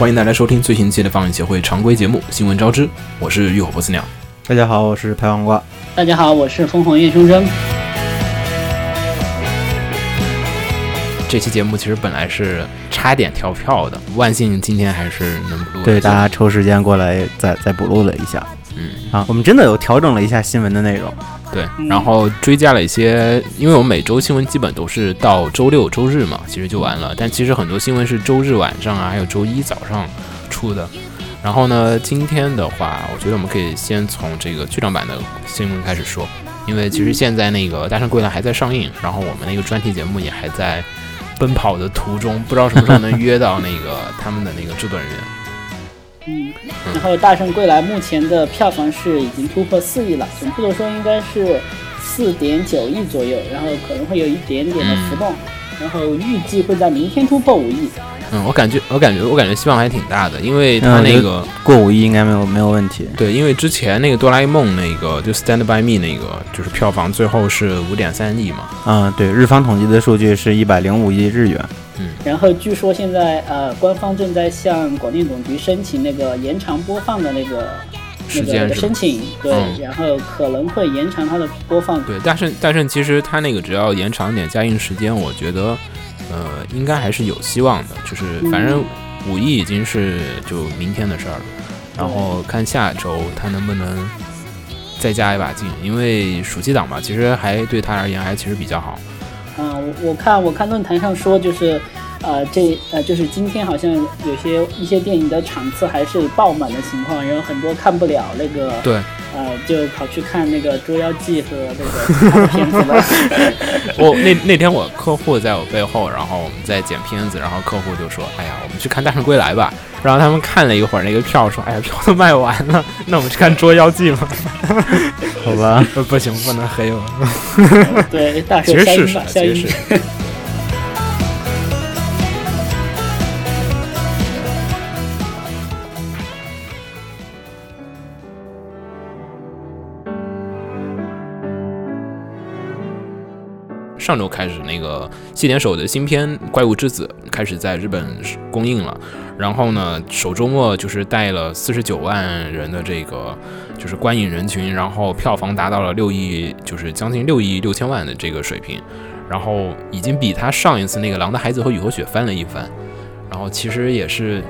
欢迎大家收听最新期的放映协会常规节目《新闻招之》，我是浴火不死鸟。大家好，我是拍黄瓜。大家好，我是疯狂叶凶生。这期节目其实本来是差点跳票的，万幸今天还是能补录。对，大家抽时间过来再再补录了一下。嗯，啊，我们真的有调整了一下新闻的内容。对，然后追加了一些，因为我们每周新闻基本都是到周六周日嘛，其实就完了。但其实很多新闻是周日晚上啊，还有周一早上出的。然后呢，今天的话，我觉得我们可以先从这个剧场版的新闻开始说，因为其实现在那个《大圣归来》还在上映，然后我们那个专题节目也还在。奔跑的途中，不知道什么时候能约到那个他们的那个制作人员。嗯，然后《大圣归来》目前的票房是已经突破四亿了，准确的说应该是四点九亿左右，然后可能会有一点点的浮动，然后预计会在明天突破五亿。嗯，我感觉，我感觉，我感觉希望还挺大的，因为他那个过五亿应该没有没有问题。对，因为之前那个哆啦 A 梦那个就 Stand by Me 那个就是票房最后是五点三亿嘛。嗯，对，日方统计的数据是一百零五亿日元。嗯，然后据说现在呃，官方正在向广电总局申请那个延长播放的那个时间申请，对，然后可能会延长它的播放。对，但是但是其实它那个只要延长点加映时间，我觉得。呃，应该还是有希望的，就是反正五一已经是就明天的事儿了，然后看下周它能不能再加一把劲，因为暑期档嘛，其实还对他而言还其实比较好。嗯，我我看我看论坛上说就是。呃，这呃，就是今天好像有些一些电影的场次还是爆满的情况，然后很多看不了那个，对，呃，就跑去看那个《捉妖记》和那个 片子了。我那那天我客户在我背后，然后我们在剪片子，然后客户就说：“哎呀，我们去看《大圣归来》吧。”然后他们看了一会儿那个票，说：“哎呀，票都卖完了，那我们去看《捉妖记》吧。”好吧，不行，不能黑我。对，大学其实是，其实是。上周开始，那个细田守的新片《怪物之子》开始在日本公映了。然后呢，首周末就是带了四十九万人的这个就是观影人群，然后票房达到了六亿，就是将近六亿六千万的这个水平。然后已经比他上一次那个《狼的孩子和雨后雪》翻了一番。然后其实也是，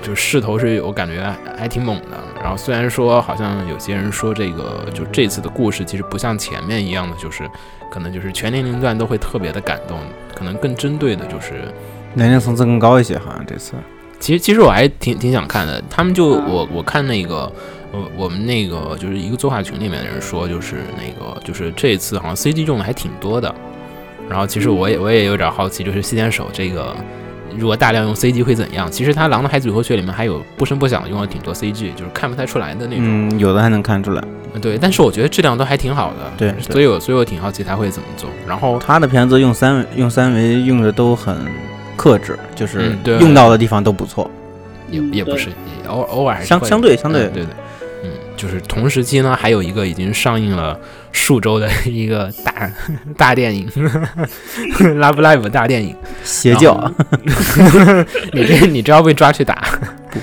就势头是我感觉还挺猛的。然后虽然说好像有些人说这个就这次的故事其实不像前面一样的就是。可能就是全年龄段都会特别的感动，可能更针对的就是年龄层次更高一些。好像这次，其实其实我还挺挺想看的。他们就我我看那个，我我们那个就是一个作画群里面的人说，就是那个就是这次好像 CG 用的还挺多的。然后其实我也我也有点好奇，就是西田守这个如果大量用 CG 会怎样？其实他《狼的孩子与后雪》里面还有不声不响用了挺多 CG，就是看不太出来的那种。嗯，有的还能看出来。对，但是我觉得质量都还挺好的。对，所以我所以我挺好奇他会怎么做。然后他的片子用三用三维用的都很克制，就是用到的地方都不错。也也不是，偶偶尔相相对相对对对。嗯，就是同时期呢，还有一个已经上映了数周的一个大 大电影，《Love Live》大电影，邪教。你这你这要被抓去打？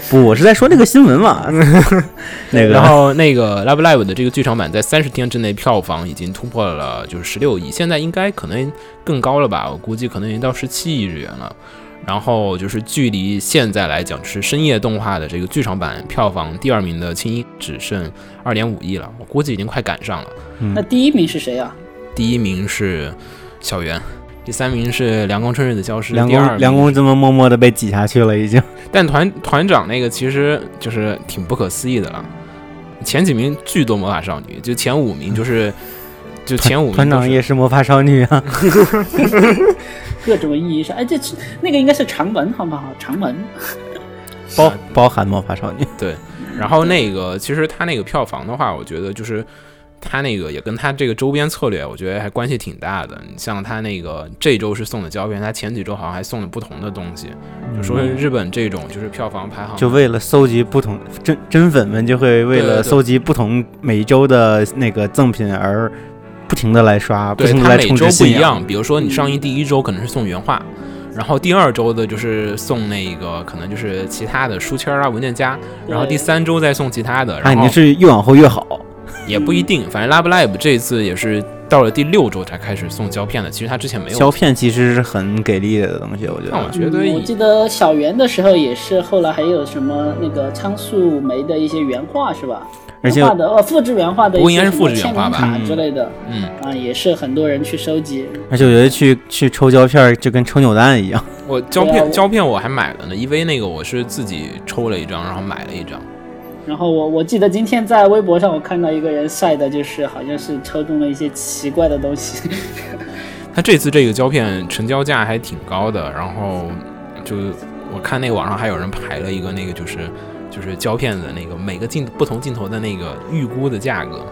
不，我是在说那个新闻嘛。那个，然后那个《Love Live》的这个剧场版在三十天之内票房已经突破了，就是十六亿，现在应该可能更高了吧？我估计可能已经到十七亿日元了。然后就是距离现在来讲是深夜动画的这个剧场版票房第二名的《青音》只剩二点五亿了，我估计已经快赶上了。那第一名是谁啊？第一名是小圆，第三名是凉宫春日的消失。凉宫凉宫这么默默的被挤下去了，已经。但团团长那个其实就是挺不可思议的了，前几名巨多魔法少女，就前五名就是就前五名。团长也是魔法少女啊。各种意义上，哎，这那个应该是长门，好不好？长门 包包含魔法少女。对，然后那个其实他那个票房的话，我觉得就是他那个也跟他这个周边策略，我觉得还关系挺大的。你像他那个这周是送的胶片，他前几周好像还送了不同的东西，就说日本这种就是票房排行，就为了搜集不同真真粉们就会为了搜集不同每周的那个赠品而。不停的来刷，对他每周不一样。比如说你上映第一周可能是送原画，然后第二周的就是送那个可能就是其他的书签啊、文件夹，然后第三周再送其他的。那肯定是越往后越好。也不一定，反正 Lab Lab 这次也是到了第六周才开始送胶片的。其实他之前没有胶片，其实是很给力的东西，我觉得。我觉得，我记得小圆的时候也是，后来还有什么那个仓树梅的一些原画是吧？原画的哦，复制原画的，不应该是复制原画吧之类的，嗯啊，也是很多人去收集。而且我觉得去去抽胶片就跟抽扭蛋一样。我胶片胶片我还买了呢，，EV 那个我是自己抽了一张，然后买了一张。然后我我记得今天在微博上我看到一个人晒的，就是好像是抽中了一些奇怪的东西。他这次这个胶片成交价还挺高的，然后就我看那个网上还有人排了一个那个就是就是胶片的那个每个镜不同镜头的那个预估的价格，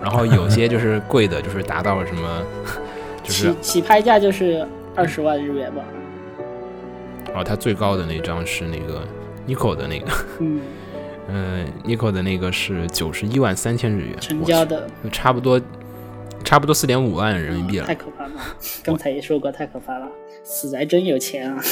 然后有些就是贵的，就是达到了什么，就是起起拍价就是二十万日元吧。哦，它最高的那张是那个 Nikon 的那个，嗯。嗯，Nico 的那个是九十一万三千日元成交的，差不多，差不多四点五万人民币了。太可怕了！刚才也说过，太可怕了，死宅真有钱啊！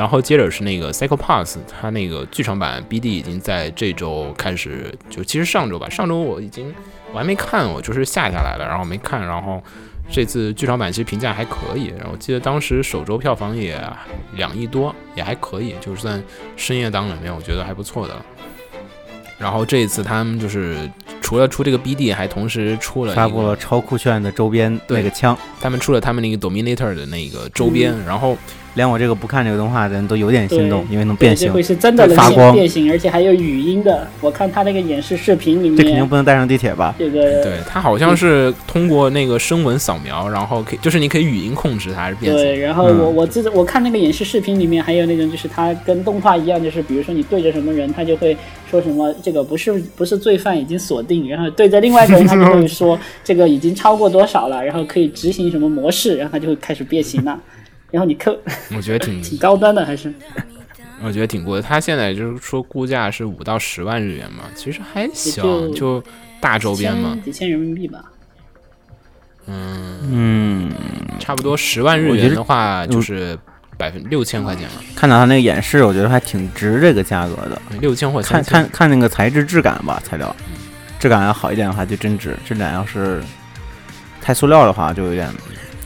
然后接着是那个 Cycle Pass，它那个剧场版 BD 已经在这周开始，就其实上周吧，上周我已经我还没看，我就是下下来了，然后没看。然后这次剧场版其实评价还可以，然后我记得当时首周票房也两亿多，也还可以，就算深夜档里面，我觉得还不错的。然后这一次他们就是除了出这个 BD，还同时出了发布了超酷炫的周边那个枪，他们出了他们那个 Dominator 的那个周边，然后。连我这个不看这个动画的人都有点心动，因为能变形，这回是真的能变形，而且还有语音的。我看他那个演示视频里面，这肯定不能带上地铁吧？这个对他好像是通过那个声纹扫描，然后可以就是你可以语音控制它，还是变形。对，然后我我记得我看那个演示视频里面还有那种，就是它跟动画一样，就是比如说你对着什么人，他就会说什么这个不是不是罪犯已经锁定，然后对着另外一个人，他就 会说这个已经超过多少了，然后可以执行什么模式，然后他就会开始变形了。然后你扣，我觉得挺 挺高端的，还是？我觉得挺贵的。他现在就是说估价是五到十万日元嘛，其实还行，就大周边嘛，几千人民币吧。嗯嗯，差不多十万日元的话就是百分六千块钱了。看到他那个演示，我觉得还挺值这个价格的，六千或看看看那个材质质感吧，材料质感要好一点的话就真值，质感要是太塑料的话就有点。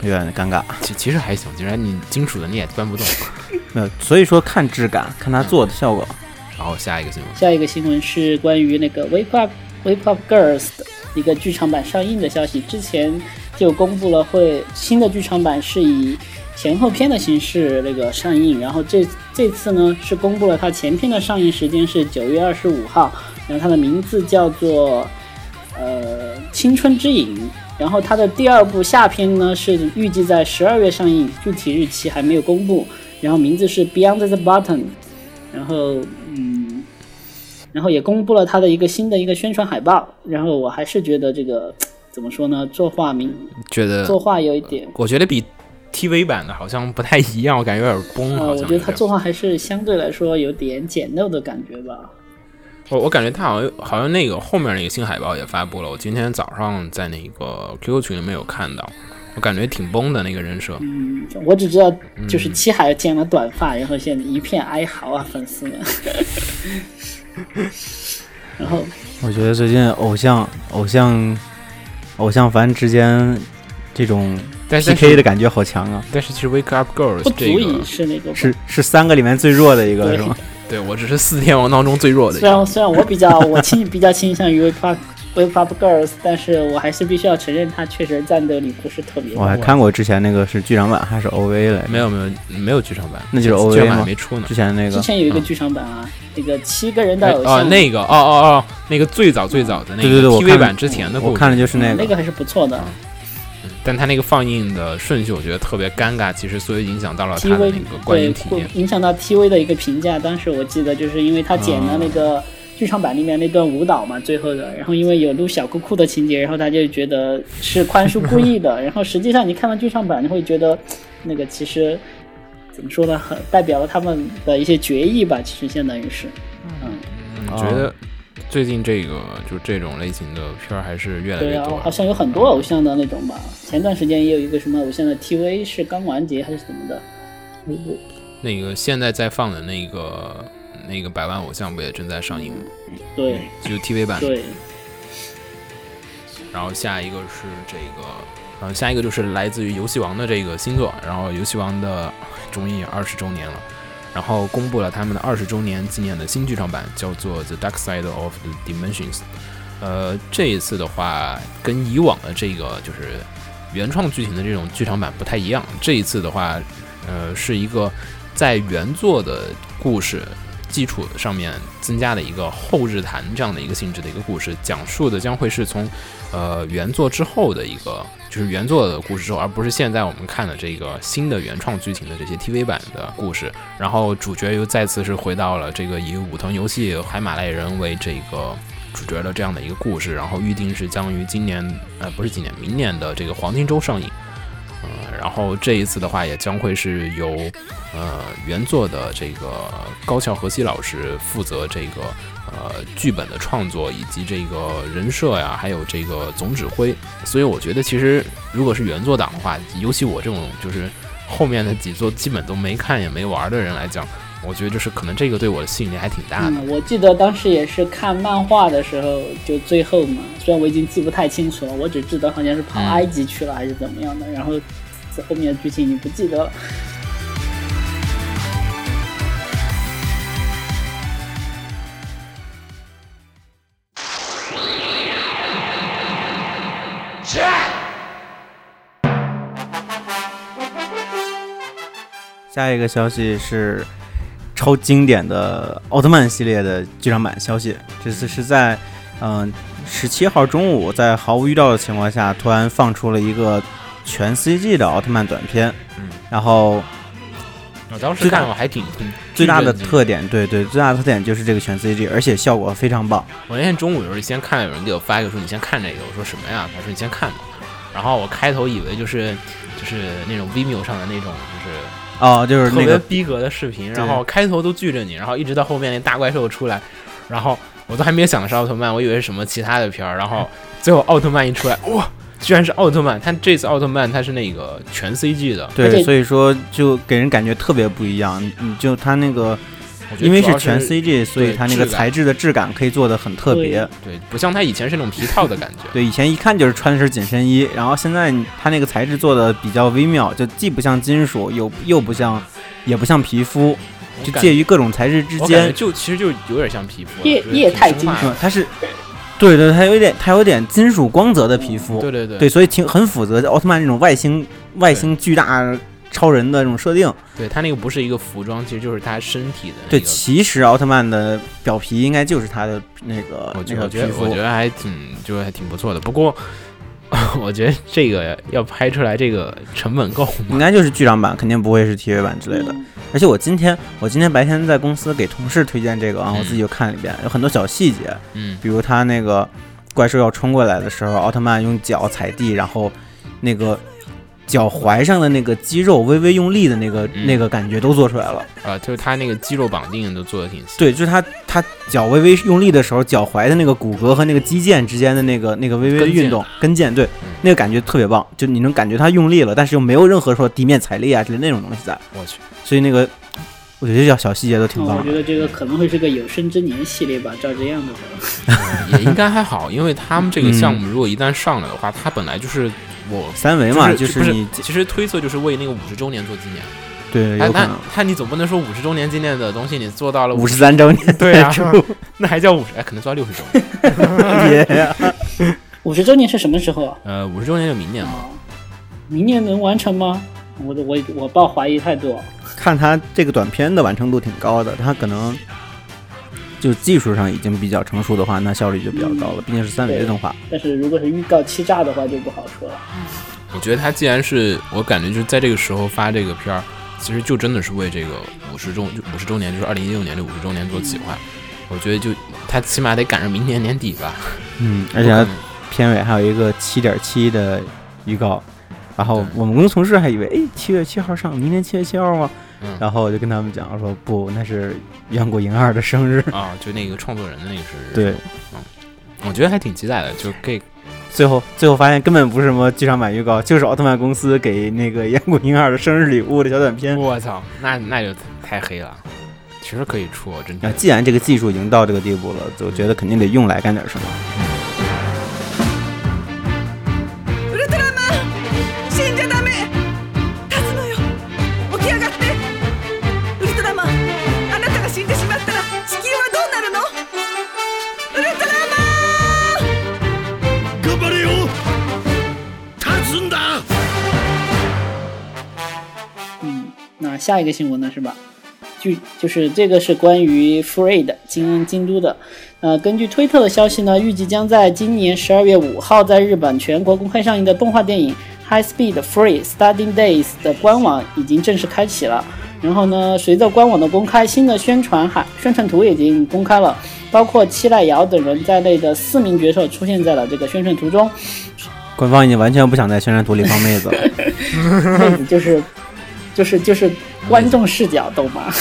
有点尴尬，其其实还行，既然你金属的你也搬不动，没有，所以说看质感，看它做的效果。然后下一个新闻，下一个新闻是关于那个《Wake Up Wake Up Girls》的一个剧场版上映的消息，之前就公布了会新的剧场版是以前后篇的形式那个上映，然后这这次呢是公布了它前篇的上映时间是九月二十五号，然后它的名字叫做呃青春之影。然后它的第二部下篇呢是预计在十二月上映，具体日期还没有公布。然后名字是 Beyond the Button。然后嗯，然后也公布了它的一个新的一个宣传海报。然后我还是觉得这个怎么说呢？作画名觉得作画有一点，我觉得比 TV 版的好像不太一样，我感觉有点崩。我觉得他作画还是相对来说有点简陋的感觉吧。我我感觉他好像好像那个后面那个新海报也发布了，我今天早上在那个 QQ 群里面有看到，我感觉挺崩的那个人设。嗯，我只知道就是七海剪了短发，然后现在一片哀嚎啊，粉丝们。然后我觉得最近偶像偶像偶像番之间这种 PK 的感觉好强啊！但是其实 Wake Up Girls 不足以是那个是是三个里面最弱的一个，是吗？对我只是四天王当中最弱的。虽然虽然我比较我倾比较倾向于 Wake Up Wake Up Girls，但是我还是必须要承认他确实战斗力不是特别。我还看过之前那个是剧场版还是 OV 嘞？没有没有没有剧场版，那就是 OV 吗？没出呢。之前那个之前有一个剧场版啊，那个七个人的偶像。哦，那个哦哦哦，那个最早最早的那个对对对，TV 版之前的，我看的就是那个，那个还是不错的。但他那个放映的顺序，我觉得特别尴尬，其实所以影响到了他的那个观影体验，影响到 TV 的一个评价。当时我记得，就是因为他剪了那个剧场版里面那段舞蹈嘛，最后的，然后因为有录小裤裤的情节，然后他就觉得是宽恕故意的。然后实际上你看到剧场版，你会觉得那个其实怎么说呢，很代表了他们的一些决议吧，其实相当于是，嗯，嗯，哦觉得最近这个就这种类型的片儿还是越来越多了。好像有很多偶像的那种吧。前段时间也有一个什么偶像的 TV 是刚完结还是怎么的，那个现在在放的那个那个百万偶像不也正在上映吗？对就 TV 版。对，然后下一个是这个，然后，下一个就是来自于游戏王的这个新作，然后游戏王的终于二十周年了，然后公布了他们的二十周年纪念的新剧场版，叫做《The Dark Side of the Dimensions》。呃，这一次的话，跟以往的这个就是原创剧情的这种剧场版不太一样。这一次的话，呃，是一个在原作的故事基础上面增加的一个后日谈这样的一个性质的一个故事，讲述的将会是从呃原作之后的一个，就是原作的故事之后，而不是现在我们看的这个新的原创剧情的这些 TV 版的故事。然后主角又再次是回到了这个以武藤游戏海马赖人为这个主角的这样的一个故事，然后预定是将于今年呃不是今年明年的这个黄金周上映。嗯，然后这一次的话，也将会是由呃原作的这个高桥和希老师负责这个呃剧本的创作以及这个人设呀，还有这个总指挥。所以我觉得，其实如果是原作党的话，尤其我这种就是后面的几作基本都没看也没玩的人来讲，我觉得就是可能这个对我的吸引力还挺大的。嗯，我记得当时也是看漫画的时候，就最后嘛，虽然我已经记不太清楚了，我只记得好像是跑嗯埃及去了还是怎么样的，然后后面的剧情已经不记得了。下一个消息是超经典的奥特曼系列的剧场版消息，这次是在嗯十七号中午，在毫无预兆的情况下，突然放出了一个全 CG 的奥特曼短片，嗯，然后我当时看我还挺挺最大的特点，对对，最大的特点就是这个全 CG，而且效果非常棒。我那天中午有时候先看，有人给我发一个说你先看这个，我说什么呀？他说你先看吧。然后我开头以为就是就是那种 Vimeo 上的那种就是哦，就是特那个别逼格的视频，然后开头都拒着你，然后一直到后面那大怪兽出来，然后我都还没有想是奥特曼，我以为是什么其他的片儿，然后 最后奥特曼一出来，哇，居然是奥特曼！他这次奥特曼他是那个全 CG 的，而对，且所以说就给人感觉特别不一样。你就他那个，因为是全 CG，所以它那个材质的质感可以做的很特别。对，不像它以前是那种皮套的感觉。对，以前一看就是穿的是紧身衣，然后现在它那个材质做的比较微妙，就既不像金属，又又不像，也不像皮肤，就介于各种材质之间。就其实就有点像皮肤，液液态金属它是，对对，它有点，它有点金属光泽的皮肤。对对对对，所以挺很符合奥特曼那种外星外星巨大超人的这种设定。对，他那个不是一个服装，其实就是他身体的那对，其实奥特曼的表皮应该就是他的那个我觉那个皮肤我觉得我觉。得还挺就还挺不错的，不过 我觉得这个要拍出来这个成本够吗？应该就是剧场版，肯定不会是 TV 版之类的。嗯而且我今天我今天白天在公司给同事推荐这个啊，嗯我自己又看了一遍，有很多小细节，嗯，比如他那个怪兽要冲过来的时候，奥特曼用脚踩地，然后那个脚踝上的那个肌肉微微用力的那个、嗯。那个感觉都做出来了。啊，就是他那个肌肉绑定都做的挺细。对，就是他他脚微微用力的时候，脚踝的那个骨骼和那个肌腱之间的那个那个微微的运动，跟腱。对嗯，那个感觉特别棒，就你能感觉他用力了，但是又没有任何说地面踩力啊之类那种东西在，我去，所以那个我觉得小小细节都挺嗯棒。的。我觉得这个可能会是个有生之年系列吧，照这样的。话，也应该还好，因为他们这个项目如果一旦上来的话，它本来就是我三维嘛，就就是你其实推测就是为那个五十周年做纪念。对哎那有可能那你总不能说五十周年纪念的东西你做到了五十三周年对啊 那还叫五十？哎，可能做到六十周年。别 五十周年是什么时候啊？呃，五十周年就明年嘛。哦，明年能完成吗？我我我抱怀疑态度。看他这个短片的完成度挺高的，他可能就技术上已经比较成熟的话，那效率就比较高了，毕竟是三维的动画。但是如果是预告欺诈的话，就不好说了。我觉得他既然是我感觉就是在这个时候发这个片儿，其实就真的是为这个五十周五十周年，就是二零一六年这五十周年做企划。我觉得就他起码得赶上明年年底吧。嗯，而且他片尾还有一个七点七的预告，然后我们公司同事还以为，哎，七月七号上，明年七月七号吗？嗯然后我就跟他们讲，我说不，那是《远古银二》的生日。啊，就那个创作人的那个生日，对，嗯我觉得还挺期待的，就可以最后最后发现根本不是什么剧场版预告，就是奥特曼公司给那个《远古银二》的生日礼物的小短片。我操，那那就太黑了，其实可以出，真的。啊，既然这个技术已经到这个地步了，我觉得肯定得用来干点什么。下一个新闻呢是吧？就就是这个是关于 Free 的京京都的，呃，根据推特的消息呢，预计将在今年十二月五号在日本全国公开上映的动画电影《High Speed Free Studying Days》的官网已经正式开启了。然后呢，随着官网的公开，新的宣传海宣传图已经公开了，包括七濑遥等人在内的四名角色出现在了这个宣传图中。官方已经完全不想在宣传图里放妹子了。妹子就是就是就是观众视角，懂吗？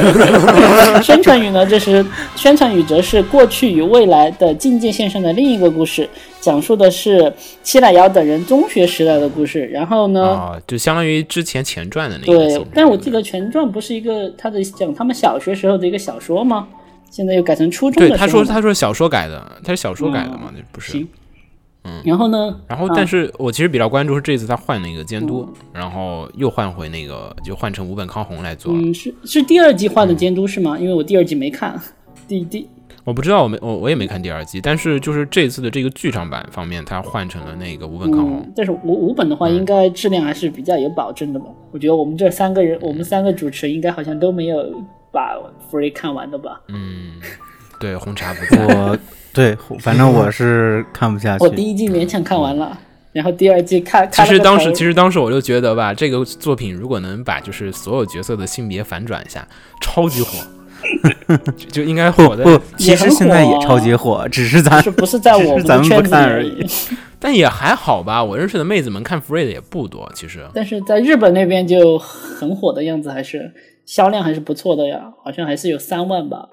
宣传语呢，这是宣传语，则是过去与未来的境界线上的另一个故事，讲述的是七濑遥等人中学时代的故事。然后呢，啊，就相当于之前前传的那个对。，但我记得前传不是一个他的讲他们小学时候的一个小说吗？现在又改成初中的对，他说他说小说改的，他是小说改的嘛，那不是行。然后呢？然后，啊但是我其实比较关注是这次他换了一个监督，然后又换回那个，就换成五本康弘来做。嗯，是是第二季换的监督是吗？因为我第二季没看，第第我不知道，我没我我也没看第二季，但是就是这次的这个剧场版方面，他换成了那个五本康弘。嗯，但是五五本的话，应该质量还是比较有保证的吧？我觉得我们这三个人，我们三个主持人应该好像都没有把 Free 看完的吧？嗯，对，红茶不在。我对，反正我是看不下去我。第一季勉强看完了，然后第二季看。其实当时，其实当时我就觉得吧，这个作品如果能把就是所有角色的性别反转一下，超级火，就 就应该火的，不，其实现在也超级火，只是咱是不是在我们 咱们不圈子里而已。但也还好吧。我认识的妹子们看 Free 的也不多，其实。但是在日本那边就很火的样子，还是销量还是不错的呀，好像还是有三万吧。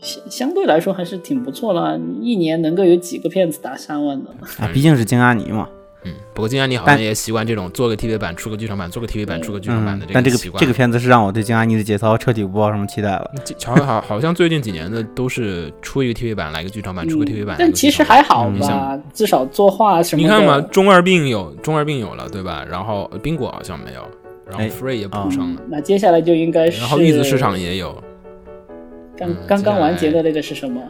相相对来说还是挺不错了，一年能够有几个片子打三万的？啊，毕竟是金阿尼嘛。嗯，不过金阿尼好像也习惯这种做个 TV 版出个剧场版，做个 TV 版出个剧场版的，嗯但这个习惯。这个片子是让我对金阿尼的节操彻底不抱什么期待了。好好好像最近几年的都是出一个 TV 版，来个剧场版，出个 TV 版。嗯但其实还好嗯吧，至少作画什么的。你看嘛，中二病有中二病有了，对吧？然后呃冰果好像没有，然后哎 Free 也补上了，那接下来就应该是，然后玉子市场也有刚嗯刚刚完结的那个是什么？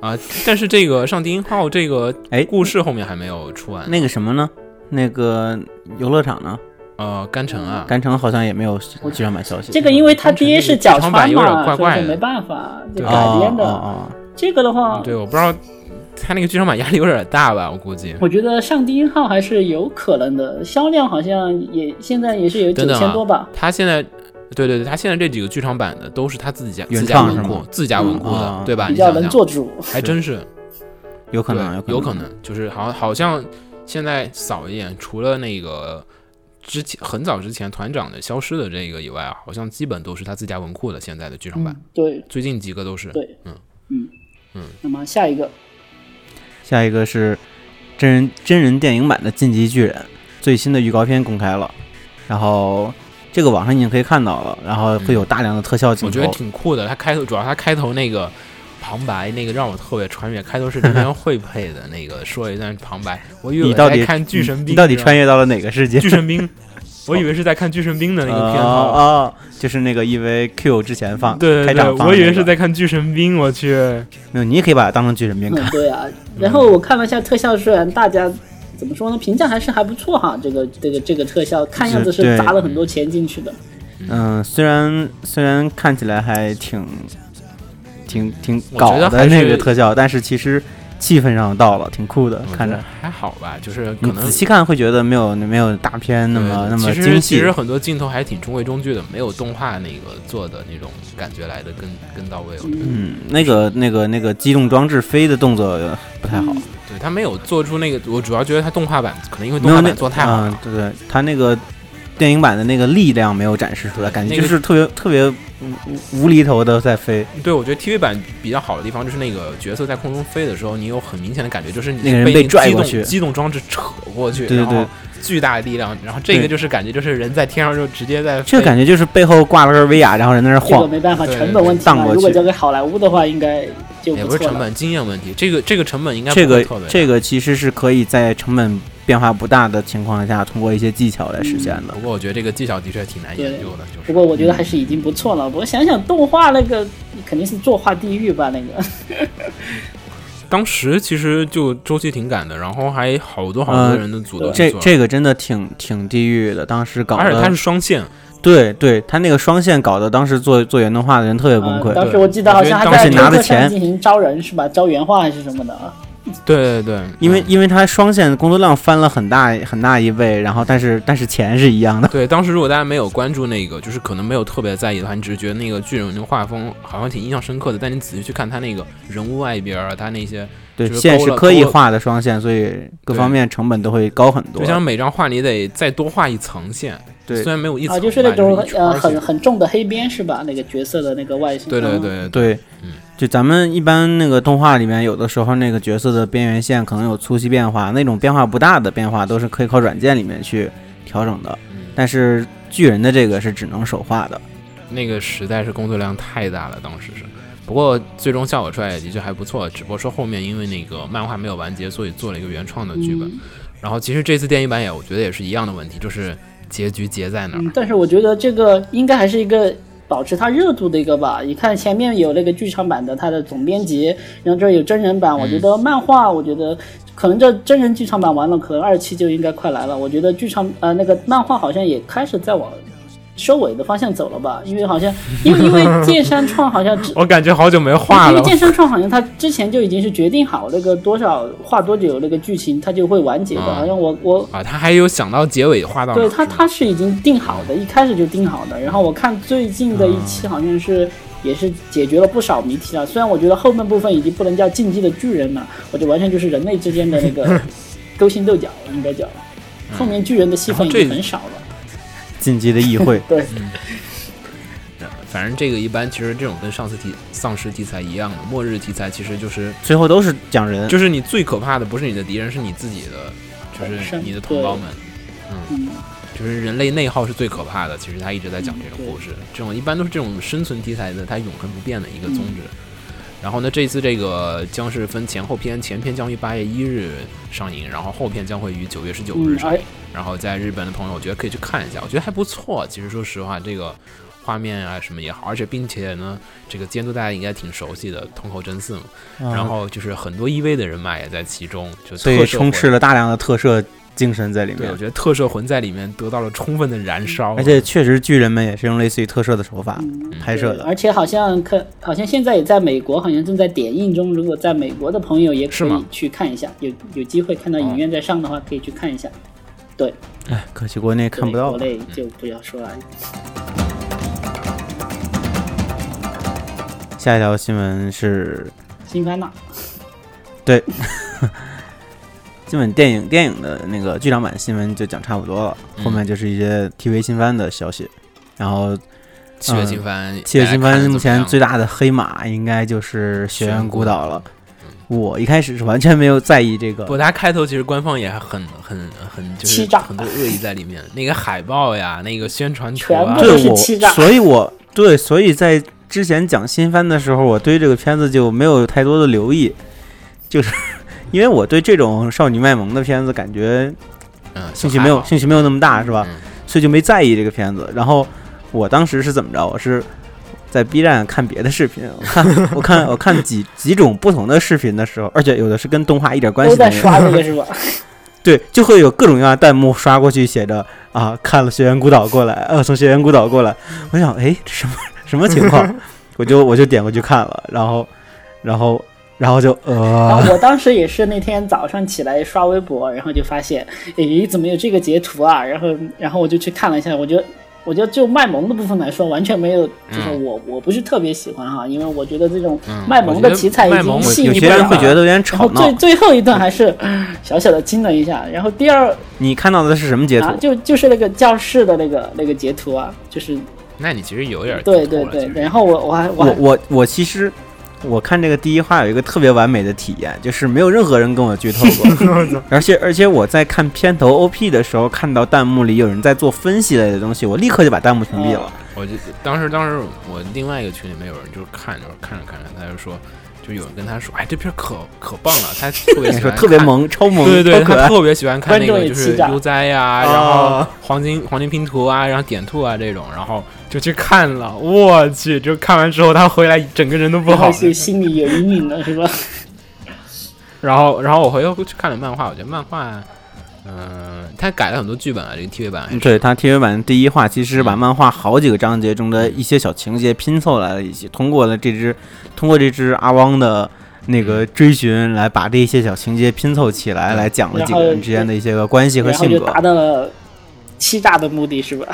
啊。但是这个上帝音号这个哎故事后面还没有出完。那个什么呢？那个游乐场呢？呃，甘城啊，甘城好像也没有剧场版消息。这个因为他爹是角川剧场版有点嘛，怪怪的所以没办法改编的。哦哦这个的话，对，我不知道他那个剧场版压力有点大吧，我估计。我觉得上低音号还是有可能的，销量好像也现现在也是有九等等啊千多吧。他现在，对对对，他现在这几个剧场版的都是他自己家自家文库自家文库的，嗯对吧？比较你想想，能做主，还真是。有可能，有可能，就是好好像现在扫一眼，除了那个之前很早之前团长的消失的这个以外啊，好像基本都是他自家文库的现在的剧场版，嗯，对。最近几个都是。对，嗯。嗯。嗯。那么下一个，下一个是真人真人电影版的《进击巨人》最新的预告片公开了，然后这个网上已经可以看到了，然后会有大量的特效镜头。我觉得挺酷的。它开头主要它开头那个旁白那个让我特别穿越，开头是真人会配的那个说一段旁白，我以为我在你到底看巨神兵，你你到底穿越到了哪个世界？巨神兵？我以为是在看巨神兵的那个片头。哦哦，就是那个 EVQ 之前放对对对，开场放、我以为是，在看巨神兵，我去。没有，你也可以把它当成巨神兵嗯看。，对啊。然后我看了一下特效，虽然大家怎么说呢，评价还是还不错哈。这个这个这个特效，看样子是砸了很多钱进去的。嗯，虽然虽然看起来还挺挺挺搞的那个特效，但是其实气氛上到了，挺酷的，看着。还好吧，就是可能你仔细看会觉得没有没有大片那么那么其实精细其实。很多镜头还挺中规中矩的，没有动画那个做的那种感觉来的更更到位。嗯，那个那个那个机动装置飞的动作不太好。嗯对他没有做出那个，我主要觉得他动画版可能因为动画版做太好了，嗯对对，他那个电影版的那个力量没有展示出来，感觉就是特别特别无无无厘头的在飞，对，我觉得 TV 版比较好的地方就是那个角色在空中飞的时候，你有很明显的感觉，就是你那个人被拽过去机动装置扯过去，对对对然后巨大的力量，然后这个就是感觉就是人在天上就直接在飞，这个感觉就是背后挂了根威亚，然后人在那晃这个晃，没办法，成本问题嘛。荡过去如果交给好莱坞的话，应该就也不。是成本经验问题，这个这个成本应该这个这个其实是可以在成本变化不大的情况下，通过一些技巧来实现的不。过我觉得这个技巧的确挺难研究的，就是不过我觉得还是已经不错了。我想想，动画那个肯定是作画地狱吧？那个 当时其实就周期挺赶的，然后还好多好多呃人的组都这这个真的挺挺地狱的，当时搞而且它是双线，对对，他那个双线搞的，当时做做原动画的人特别崩溃。呃当时我记得好像还我在觉得当时拿的钱进行招人是吧？招原画还是什么的啊？对对对，嗯因为因为他双线工作量翻了很大很大一倍，然后但是但是钱是一样的。对，当时如果大家没有关注那个，就是可能没有特别在意的话，你只是觉得那个巨人那个画风好像挺印象深刻的，但你仔细去看他那个人物外边他那些，对，线是刻意画的双线，所以各方面成本都会高很多就。像每张画你得再多画一层线，对虽然没有一层啊，就是那种呃很很重的黑边是吧？那个角色的那个外形。对对嗯对对嗯，就咱们一般那个动画里面，有的时候那个角色的边缘线可能有粗细变化，那种变化不大的变化都是可以靠软件里面去调整的。嗯但是巨人的这个是只能手画的。那个实在是工作量太大了，当时是。不过最终效果出来也的确还不错，只不过说后面因为那个漫画没有完结，所以做了一个原创的剧本。嗯然后其实这次电影版也我觉得也是一样的问题，就是结局结在哪儿？嗯，但是我觉得这个应该还是一个保持它热度的一个吧。你看前面有那个剧场版的它的总编辑，然后这儿有真人版，我觉得漫画，我觉得可能这真人剧场版完了，可能二期就应该快来了。我觉得剧场呃那个漫画好像也开始在往收尾的方向走了吧，因为好像因为因为 剑山创好像之我感觉好久没画了因为。剑山创好像他之前就已经是决定好那个多少画多久那个剧情，他就会完结的。嗯好像我我啊，他还有想到结尾画到对他他是已经定好的，一开始就定好的。然后我看最近的一期好像是。也是解决了不少谜题了，虽然我觉得后半部分已经不能叫进击的巨人了，我就完全就是人类之间的那个 勾心斗角，应该叫。后面巨人的戏份已经很少了。进击的议会 对，反正这个一般，其实这种跟上次题丧尸题材一样的，末日题材其实就是最后都是讲人，就是你最可怕的不是你的敌人，是你自己的，就是是你的同胞们。嗯，就是人类内耗是最可怕的。其实他一直在讲这种故事，这种一般都是这种生存题材的，它永恒不变的一个宗旨。然后呢，这次这个将是分前后篇，前篇将于八月一日上映，然后后篇将会于九月十九日上映。然后在日本的朋友，我觉得可以去看一下，我觉得还不错。其实说实话，这个画面啊什么也好，而且并且呢，这个监督大家应该挺熟悉的，通口真嗣嘛。嗯然后就是很多 EV 的人马也在其中，就所以充斥了大量的特摄精神在里对，面我。觉得特摄魂在里面得到了充分的燃烧，而且确实，巨人们也是用类似于特摄的手法嗯拍摄的。而且好像可好像现在也在美国，好像正在点映中。如果在美国的朋友也可以去看一下，有有机会看到影院在上的话，可以去看一下。对哎，可惜国内看不到国。内就不要说了。下一条新闻是新番呐，基本电影电影的那个剧场版新闻就讲差不多了，嗯后面就是一些 TV 新番的消息。然后七月新番，七月新番目前最大大的黑马应该就是《学院孤岛》了。嗯我一开始是完全没有在意这个不，，它开头其实官方也很很很就是欺诈很多恶意在里面，那个海报呀，那个宣传图啊全部，都对我，是欺诈所以我对，所以在之前讲新番的时候，我对这个片子就没有太多的留意，就是因为我对这种少女卖萌的片子感觉嗯，兴趣没有兴趣没有那么大，是吧？嗯所以就没在意这个片子。然后我当时是怎么着？我是在 B 站看别的视频，我看 我看我看几几种不同的视频的时候，而且有的是跟动画一点关系都没有。在刷这个是吧？对，就会有各种各样的弹幕刷过去，写着啊，看了学员孤岛过来，呃，从学员孤岛过来。我想，哎，什么什么情况？我就我就点过去看了，然后然后然后就然呃后，我当时也是那天早上起来刷微博，然后就发现，诶，怎么有这个截图啊？然后然后我就去看了一下，我觉得我觉得就卖萌的部分来说，完全没有，就是嗯我、我不是特别喜欢哈，因为我觉得这种嗯卖萌的题材已经细有腻不了了。些人会觉得有点然吵闹最。最后一段还是小小的惊了一下，然后第二你看到的是什么截图啊，？就就是那个教室的那个那个截图啊，就是那你其实有点对对对，然后我我还我我我其实我看这个第一话有一个特别完美的体验，就是没有任何人跟我剧透过，而且而且我在看片头 OP 的时候，看到弹幕里有人在做分析类的东西，我立刻就把弹幕屏蔽了。我就当时当时我另外一个群里面有人就是看着看着看着，他就说，就有人跟他说，哎，这片可可棒了，他特别说 喜欢。特别萌，超萌，对对对。他特别喜欢看那个就是悠哉呀，然后哦黄金黄金拼图啊，然后点兔啊这种，然后就去看了，我去，就看完之后他回来整个人都不好然后，是心里有阴影了，是吧？然后然后我回头去看了漫画，我觉得漫画，嗯、他改了很多剧本啊，这个 TV 版对他 TV 版第一话其实把嗯漫画好几个章节中的一些小情节拼凑来了一起，通过了这只通过这只阿汪的那个追寻来把这些小情节拼凑起来，来讲了几个人之间的一些个关系和性格然后就达。到了欺诈的目的，是吧？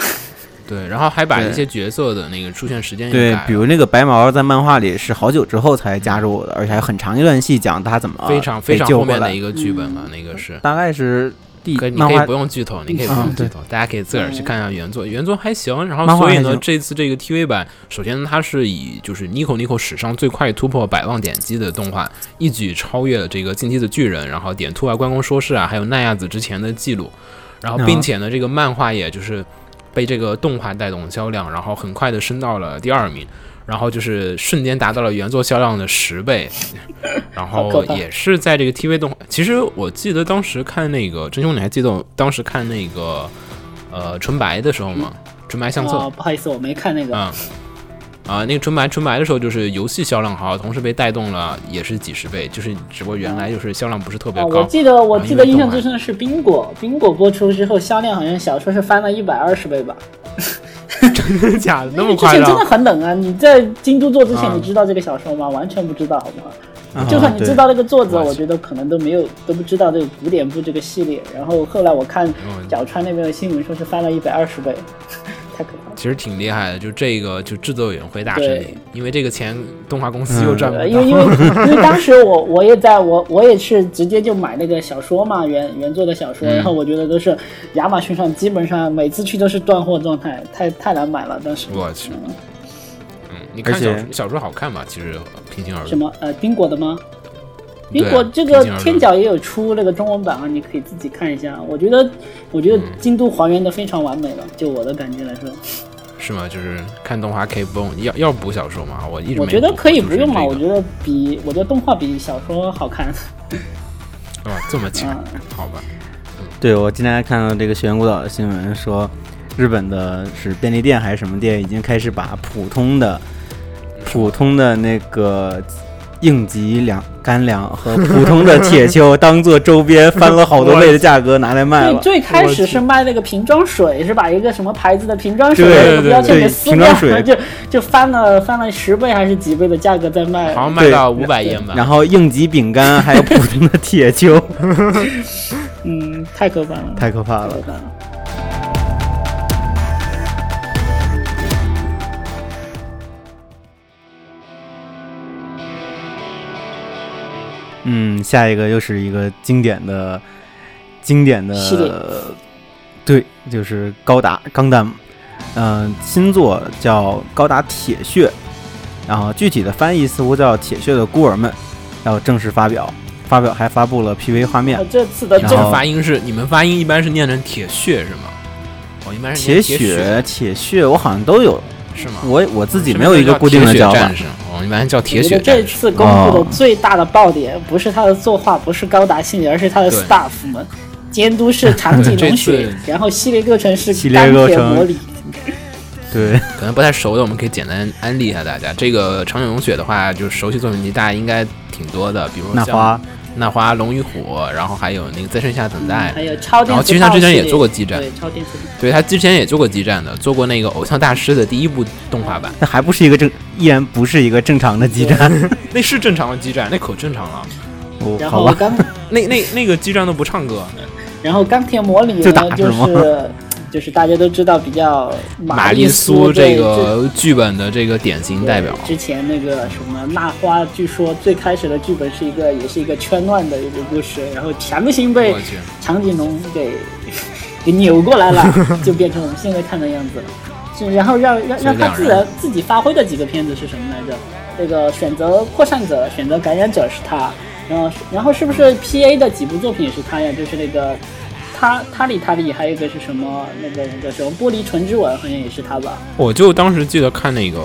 对，然后还把一些角色的那个出现时间对比如那个白毛在漫画里是好久之后才加入的，而且还很长一段戏讲他怎么非常非常后面的一个剧本嘛，那个是。大概是第可以，你可以不用剧透，你可以不用剧透，大家可以自个儿去看一下原作，原作还行。然后所以呢，这次这个 TV 版，首先它是以就是 Nico Nico 史上最快突破百万点击的动画，一举超越了这个《进击的巨人》，然后点兔啊、关公说事啊，还有奈亚子之前的记录。然后，并且呢，这个漫画也就是被这个动画带动销量，然后很快的升到了第二名。然后就是瞬间达到了原作销量的十倍，然后也是在这个 TV 动画。其实我记得当时看那个真凶，你还记得我当时看那个呃纯白的时候吗？纯白相册，哦，不好意思，我没看那个。嗯。啊，那个纯白纯白的时候，就是游戏销量好，同时被带动了，也是几十倍，就是只不过原来就是销量不是特别啊，高。我记得我啊记得印象最深的是冰果，冰果播出之后销量好像小说是翻了一百二十倍吧。真的假的？那么夸之前真的？很冷啊！你在京都做之前，啊你知道这个小说吗？完全不知道，好不好？啊就算你知道那个作者，我我觉得可能都没有都不知道这个古典部这个系列。然后后来我看嗯角川那边的新闻说是翻了一百二十倍，太可怕了。其实挺厉害的，就这个就制作委员会大胜利，因为这个钱动画公司又赚不到。呃，因为因为因为当时我我也在我我也是直接就买那个小说嘛，原原作的小说，嗯然后我觉得都是亚马逊上基本上每次去都是断货状态，太太难买了。当时我去，嗯嗯，你看小说小说好看吗？其实平心而论，什么呃冰果的吗？对啊冰果这个天角也有出那个中文版啊，你可以自己看一下。我觉得我觉得嗯京都还原的非常完美了，就我的感觉来说，是吗？就是看动画可以不用要要补小说吗？我一直我觉得可以不用嘛。我觉得比我觉得动画比小说好看。哇这么强，嗯好吧？对，我今天还看到这个学员孤岛的新闻说，日本的是便利店还是什么店，已经开始把普通的普通的那个应急粮干粮和普通的铁锹 当做周边，翻了好多倍的价格拿来卖最了。最开始是卖那个瓶装水，是把一个什么牌子的瓶装水对那个标签给撕掉装水了，就就翻了翻了十倍还是几倍的价格在卖。好像卖到五百烟吧。然后应急饼干还有普通的铁锹，嗯，太可怕了，太可怕了太可。怕了。嗯，下一个又是一个经典的经典系列。的，对，就是高达钢弹，嗯、新作叫高达铁血，然后具体的翻译似乎叫铁血的孤儿们，要正式发表，发表还发布了 PV 画面。呃，这次的正发音是你们发音一般是念成铁血是吗？我一般是铁血、铁血。我好像都有，是吗？我我自己没有一个固定的叫法。铁我一般叫铁我觉得这血战士。次公布的最大的爆点，不是他的作画，不是高达系列，而是他的 staff 们。监督是长井对这龙雪，然后系列构成是钢铁魔里，对，可能不太熟的，我们可以简单安利一下大家。这个长井龙雪的话，就是熟悉作品集大家应该挺多的，比如说像那花、龙与虎，然后还有那个在盛夏等待。还有超电然后其实他之前也做过激战对，超电磁对他之前也做过激战的，做过那个偶像大师的第一部动画版，那还不是一个正，依然不是一个正常的激战，那是正常的激战，那可正常了。哦然好吧，钢，那那那个激战都不唱歌，然后钢铁魔里就打呢，就是吗是就是大家都知道比较玛丽丽苏这个剧本的这个典型代表，之前那个什么娜花，据说最开始的剧本是一个，也是一个圈乱的一个故事，然后强行被，长颈龙给给扭过来了，就变成我们现在看的样子了。是，然后让让让他自然自己发挥的几个片子是什么来着？这个选择扩散者、选择感染者是他，然后然后是不是 P A 的几部作品也是他呀？就是那个他他里他里，还有一个是什么？那个那个什么玻璃唇之吻，好像也是他吧？我就当时记得看那个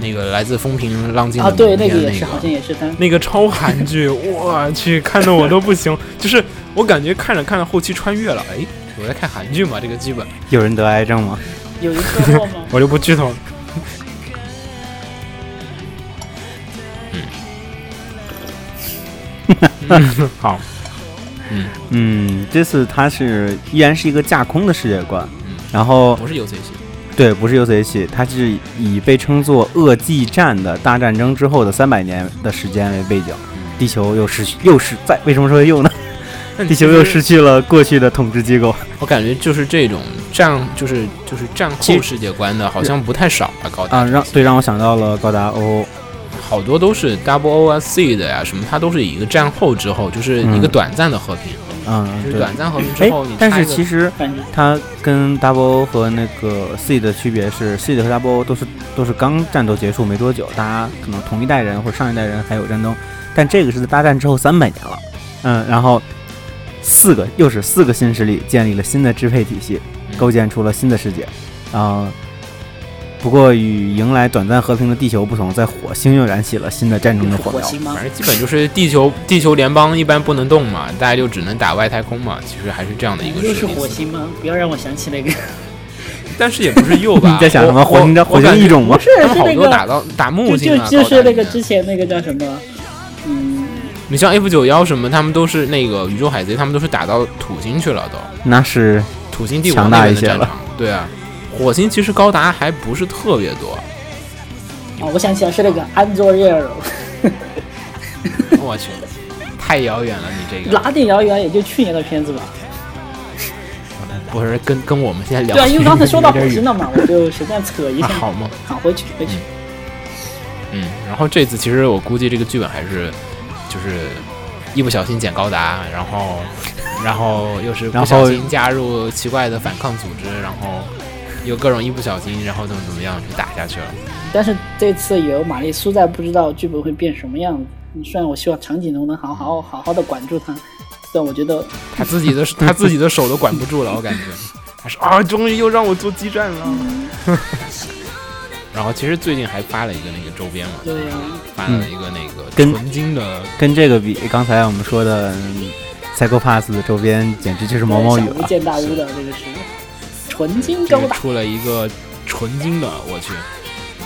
那个来自风平浪静的啊，对，那那个也是，好像也是他。那个超韩剧，我去看的我都不行，就是我感觉看着看着后期穿越了，哎，我在看韩剧嘛，这个剧本有人得癌症吗？有一车祸吗？我就不剧透了。嗯，好，嗯，这次它是依然是一个架空的世界观，然后不是 U C 系，对，不是 UC 系，它是以被称作恶纪战的大战争之后的三百年的时间为背景，地球又失去，又是在为什么说又呢？地球又失去了过去的统治机构。我感觉就是这种战，就是就是战后世界观的，好像不太少吧？高达。啊，让对让我想到了高达欧，好多都是 Double O 啊 C 的呀，什么它都是以一个战后之后，就是一个嗯短暂的和平，嗯，就是短暂和平之哎后，你，但是其实它跟 Double O 和那个 C 的区别是，C 的和 Double O 都是都是刚战斗结束没多久，大家可能同一代人或者上一代人还有战争，但这个是在大战之后三百年了，嗯，然后四个又是四个新势力建立了新的支配体系，构建出了新的世界，啊、不过与迎来短暂和平的地球不同，在火星又燃起了新的战争的火苗。火星吗反？正基本就是地球地球联邦一般不能动嘛，大家就只能打外太空嘛，其实还是这样的一个又是火星吗？不要让我想起那个，但是也不是鼬吧？你在想什么？火星的火星异？种吗不？是是那个，多打到打木星啊，就就是那个之前那个叫什么？嗯，你像 F 九幺什么，他们都是那个宇宙海贼，他们都是打到土星去了都，那是土星帝国强大那边一些了的战场。对啊，火星其实高达还不是特别多。哦，我想起来是那个安卓耶尔，我去，太遥远了，你这个哪点遥远？也就去年的片子吧。不是跟跟我们现在聊对啊，因为刚才说到火星了嘛，我就随便扯一下。啊 好吗？好，回去回去。嗯，然后这次其实我估计这个剧本还是就是一不小心捡高达，然后然后又是不小心加入奇怪的反抗组织，然后又各种一不小心，然后怎么怎么样就打下去了。但是这次有玛丽苏在，不知道剧本会变什么样子。虽然我希望长颈龙能好好好好的管住他，但我觉得他自己的 他自己的手都管不住了，我感觉。他说啊，终于又让我做基站了。然后其实最近还发了一个那个周边嘛，对呀、发了一个那个跟纯金的，跟这个比，刚才我们说的嗯 Psycho Pass 的周边简直就是毛毛雨了。见大屋的这个是纯金高达，出了一个纯金的，我去，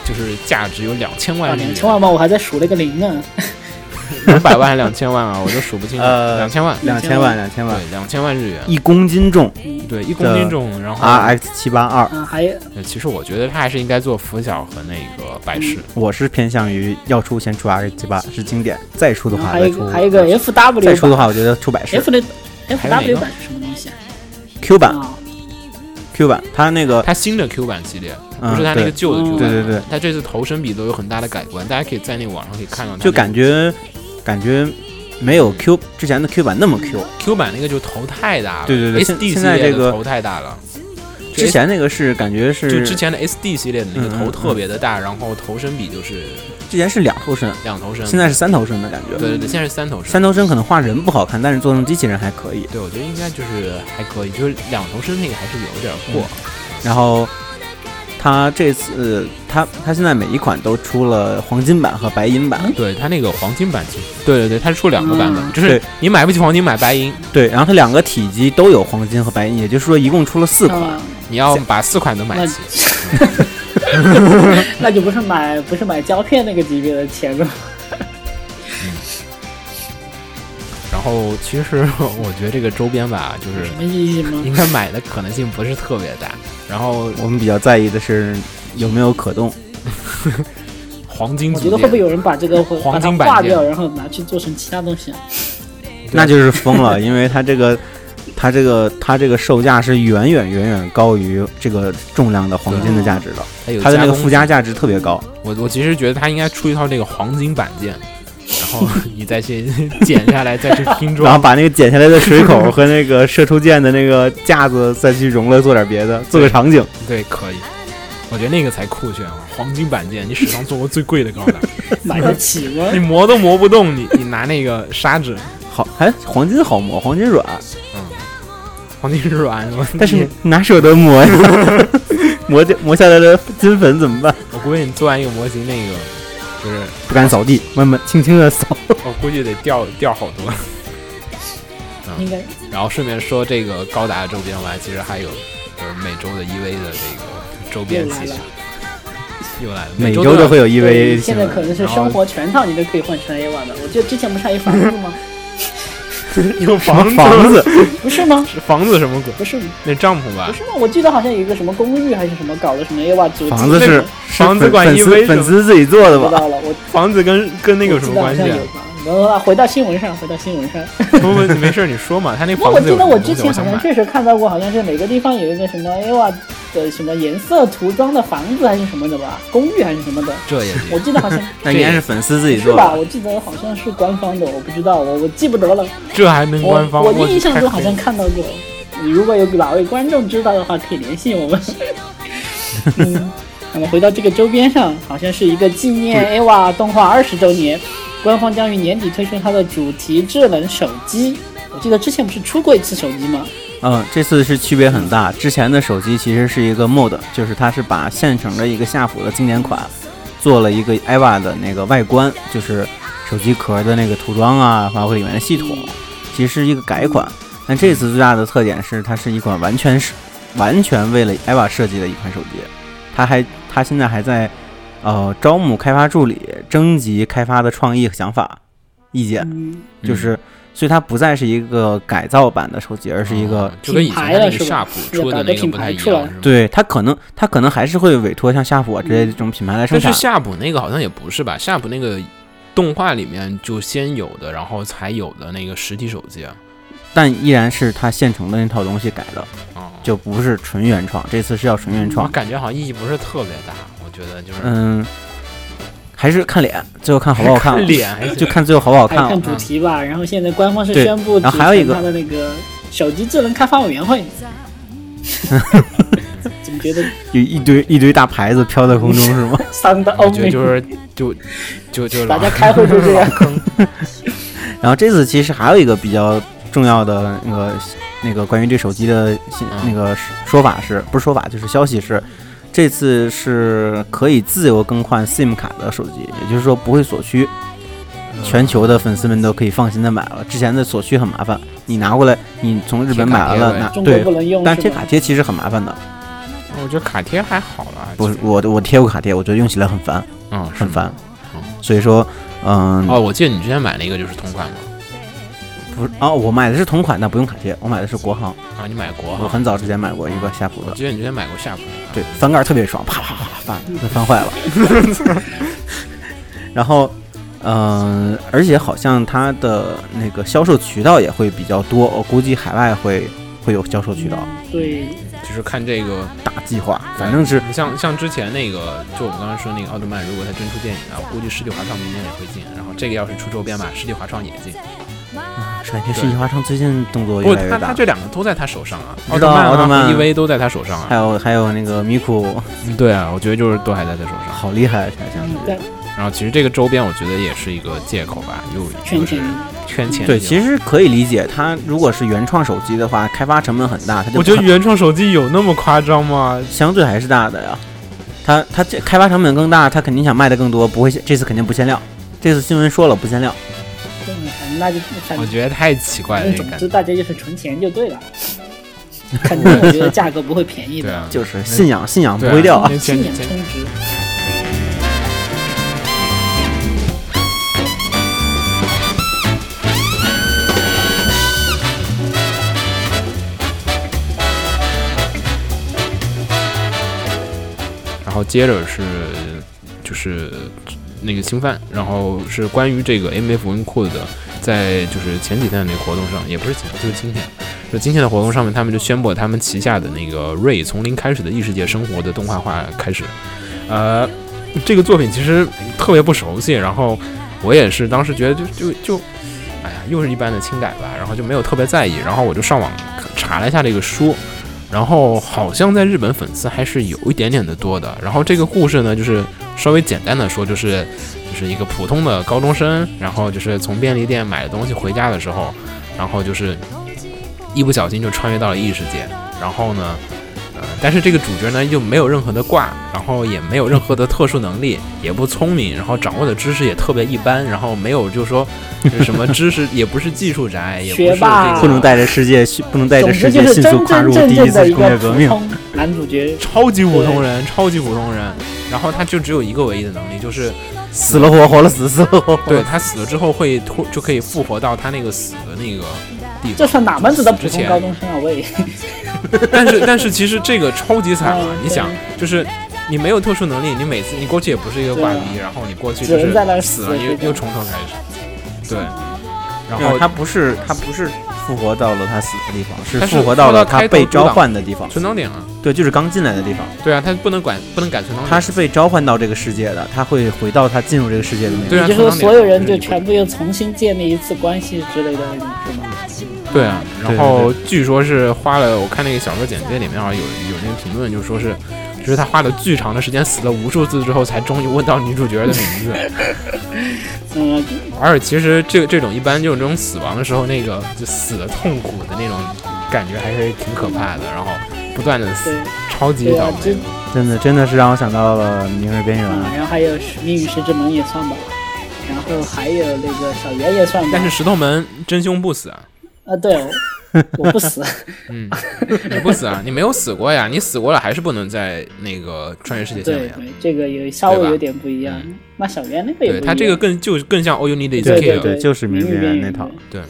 就是价值有两千万日元，两千万吗？我还在数那个零呢。两百万还是两千万啊，我都数不清了。呃两千万，两千万，两千万，对，两千万日元，一公斤重对，一公斤重。然后，，RX 七八二。嗯，还其实我觉得他还是应该做拂晓和那个百事。我是偏向于要出先出 RX 七八是经典，再出的话再出还有一个 F W 再出的话，我觉得出百事 F 的 F 还有哪 W 版是什么东西啊？Q 版啊，Q 版，它那个它新的 Q 版系列，嗯不是它那个旧的 Q 版。对对对，它这次头身比都有很大的改观，大家可以在那个网上可以看到。就感觉感觉没有 Q 之前的 Q 版那么 Q，Q 版那个就头太大了，对对对现 SD 现在这个系列的头太大了。之前那个是感觉是就之前的 SD 系列的那个头特别的大，然后头身比就是之前是两头身，两头身，现在是三头身的感觉。对对对，现在是三头身。三头身可能画人不好看，但是做成机器人还可以。对，我觉得应该就是还可以，就是两头身那个还是有点过。然后他这次他他现在每一款都出了黄金版和白银版，对他那个黄金版其实，对对对，他是出两个版本，嗯就是你买不起黄金买白银，对，然后它两个体积都有黄金和白银，也就是说一共出了四款。啊你要把四款都买齐。那就不是买不是买胶片那个级别的钱了。然后其实我觉得这个周边吧，就是什么意义吗？应该买的可能性不是特别大。然后我们比较在意的是有没有可动。黄金组我觉得会不会，有人把这个黄金版件化掉，然后拿去做成其他东西啊？那就是疯了，因为它这个它这个它这个售价是远远远远高于这个重量的黄金的价值的，它的那个附加价值特别高。我我其实觉得它应该出一套这个黄金板件，然后 你再去剪下来再去拼装然后。把那个剪下来的水口和那个射出箭的那个架子再去融了，做点别的，做个场景。对，可以。我觉得那个才酷炫啊！黄金板件，你史上做过最贵的高达，买得起吗 你？磨都磨不动，你你拿那个砂纸，好，哎黄金好磨，黄金软，黄金软，我但是哪舍得磨呀？磨掉磨下来的金粉怎么办？我估计你做完一个模型，那个就是不敢扫地，慢慢轻轻的扫。我估计得掉掉好多。应该然后顺便说这个高达的周边外，其实还有就是每周的 EV 的这个周边其实又来了又来了，每周都会有对 EV 现在可能是生活全套，你都可以换成 A 瓦的。我记得之前不是还有房子吗？有房房子，不是吗？是房子什么鬼？不是，那帐篷吧不？是吗？我记得好像有一个什么公寓还是什么搞的什么 A 瓦主题，房子是是房子管粉 EV 丝是吗粉丝自己做的吧？不知道了。我 房子跟跟那个有什么关系回到新闻上，回到新闻上。不不，你没事，你说嘛。他那房子有什么东得我之前好。像确实看到过，好像是每个地方有一个什么 A 瓦的什么颜色涂装的房子还是什么的吧，公寓还是什么的。这也我记得好像 那应该是粉丝自己是吧？做的。我记得好像是官方的，我不知道，我我记不得了。这还能我官方？我印象中好像看到过。你如果有哪位观众知道的话，可以联系我们。嗯，那么回到这个周边上，好像是一个纪念 AVA 动画二十周年，官方将于年底推出它的主题智能手机。我记得之前不是出过一次手机吗？嗯，这次是区别很大。之前的手机其实是一个 mod，就是它是把现成的一个夏普的经典款做了一个 EVA 的那个外观，就是手机壳的那个涂装啊，包括里面的系统，其实是一个改款。但这次最大的特点是，它是一款完全是完全为了 EVA 设计的一款手机。它还它现在还在呃招募开发助理，征集开发的创意和想法意见，嗯，就是。所以它不再是一个改造版的手机，而是一个哦就跟以前品牌了是吧那个夏普出的那个不太一样？对它可能，它可能还是会委托像夏普啊之类的这种品牌来生产。但是夏普那个好像也不是吧？夏普那个动画里面就先有的，然后才有的那个实体手机啊。但依然是它现成的那套东西改的，哦，就不是纯原创。这次是要纯原创我，感觉好像意义不是特别大。我觉得就是嗯，还是看脸，最后看好不好看了。脸还就看最后好不好看看。主题吧。然后现在官方是宣布然后还有一个组成它的那个手机智能开发委员会。怎么觉得有一堆一堆大牌子飘在空中是吗？三的欧美？我觉得就是就就就大家开会就这样。然后这次其实还有一个比较重要的那个那个关于这手机的那个说法是不是说法就是消息是，这次是可以自由更换 SIM 卡的手机，也就是说不会锁区。全球的粉丝们都可以放心的买了。之前的锁区很麻烦，你拿过来，你从日本买完了拿对不，能用，但是贴卡贴其实很麻烦的。我觉得卡贴还好啦。不是我我贴过卡贴，我觉得用起来很烦，嗯，很烦嗯。所以说，嗯，哦，我记得你之前买了一个就是同款嘛？不是哦，我买的是同款，但不用卡贴，我买的是国行。啊，你买国行我行？很早之前买过一个夏普的，我记得你之前买过夏普那个。对，翻盖儿特别爽，啪啪啪啪翻，给翻坏了。然后，嗯、而且好像它的那个销售渠道也会比较多，我估计海外会会有销售渠道，对，就是看这个，大计划，反正是像像之前那个，就我们刚刚说那个奥特曼，如果它真出电影啊，我估计世纪华创明年也会进。然后这个要是出周边吧，世纪华创也进。是感觉世纪华创最近动作越来越大。他他这两个都在他手上啊，奥特曼啊奥特曼和 EV 都在他手上啊。还有还有那个米库，嗯对啊，我觉得就是都还在他手上。好厉害，想想嗯，对，然后其实这个周边我觉得也是一个借口吧，又圈钱。圈钱。对，其实可以理解，它如果是原创手机的话，开发成本很大，它就我觉得原创手机有那么夸张吗？相对还是大的呀。它它这开发成本更大，它肯定想卖的更多，不会限这次肯定不限量。这次新闻说了不限量，那就反正我觉得太奇怪了，总。之大家就是存钱就对了。肯定我觉得价格不会便宜的，啊，就是信仰信仰不会掉信仰充值。然后接着是就是那个侵犯，然后是关于这个 MF Win Code 的，在就是前几天的那个活动上，也不是前就是今天，就今天的活动上面，他们就宣布他们旗下的那个瑞从零开始的异世界生活的动画化开始。呃，这个作品其实特别不熟悉，然后我也是当时觉得就就就，哎呀，又是一般的轻改吧，然后就没有特别在意，然后我就上网查了一下这个书。然后好像在日本粉丝还是有一点点的多的。然后这个故事呢，就是稍微简单的说，就是就是一个普通的高中生，然后就是从便利店买东西回家的时候，然后就是一不小心就穿越到了异世界。然后呢，呃，但是这个主角呢又没有任何的挂，然后也没有任何的特殊能力，也不聪明，然后掌握的知识也特别一般，然后没有就是说就是什么知识，也不是技术宅，也不是学霸这个不能带着世界，不能带着世界迅速跨入第一次工业革命。男主角，超级普通人，超级普通人。然后他就只有一个唯一的能力，就是死了活，活了死，死了活，对他死了之后会突就可以复活到他那个死的那个地方。这算哪门子的普通高中生啊？喂，但是但是其实这个超级惨啊！嗯你想，就是你没有特殊能力，你每次你过去也不是一个挂逼，然后你过去只就是能在那儿死了，死又又从头开始。对，然后他不是他不是复活到了他死的地方，是复活到了他被召唤的地方。存档点啊，对，就是刚进来的地方，对啊，他不能管不能改存档点。他是被召唤到这个世界的，他会回到他进入这个世界的那个。对啊也就是所有人就就是全部又重新建立一次关系之类的那种，是吗？对啊，然后据说是花了，我看那个小说简介里面好像有有那个评论，就说是，就是他花了巨长的时间，死了无数次之后，才终于问到女主角的名字。嗯，而且其实这个这种一般就是这种死亡的时候，那个就死的痛苦的那种感觉还是挺可怕的，然后不断的死，超级倒霉。真的真的是让我想到了《明日边缘》啊，然后还有《命运石之门》也算吧，然后还有那个小圆也算吧。但是石头门真凶不死啊，啊，对哦，我不死，嗯，你不死啊，你没有死过呀，你死过了还是不能在那个穿越世界。对对，这个有稍微有点不一样。那小圆那个也不一样。对他这个更就更像 All You Need Is 对 Kill，对对就是明日边缘缘那套对，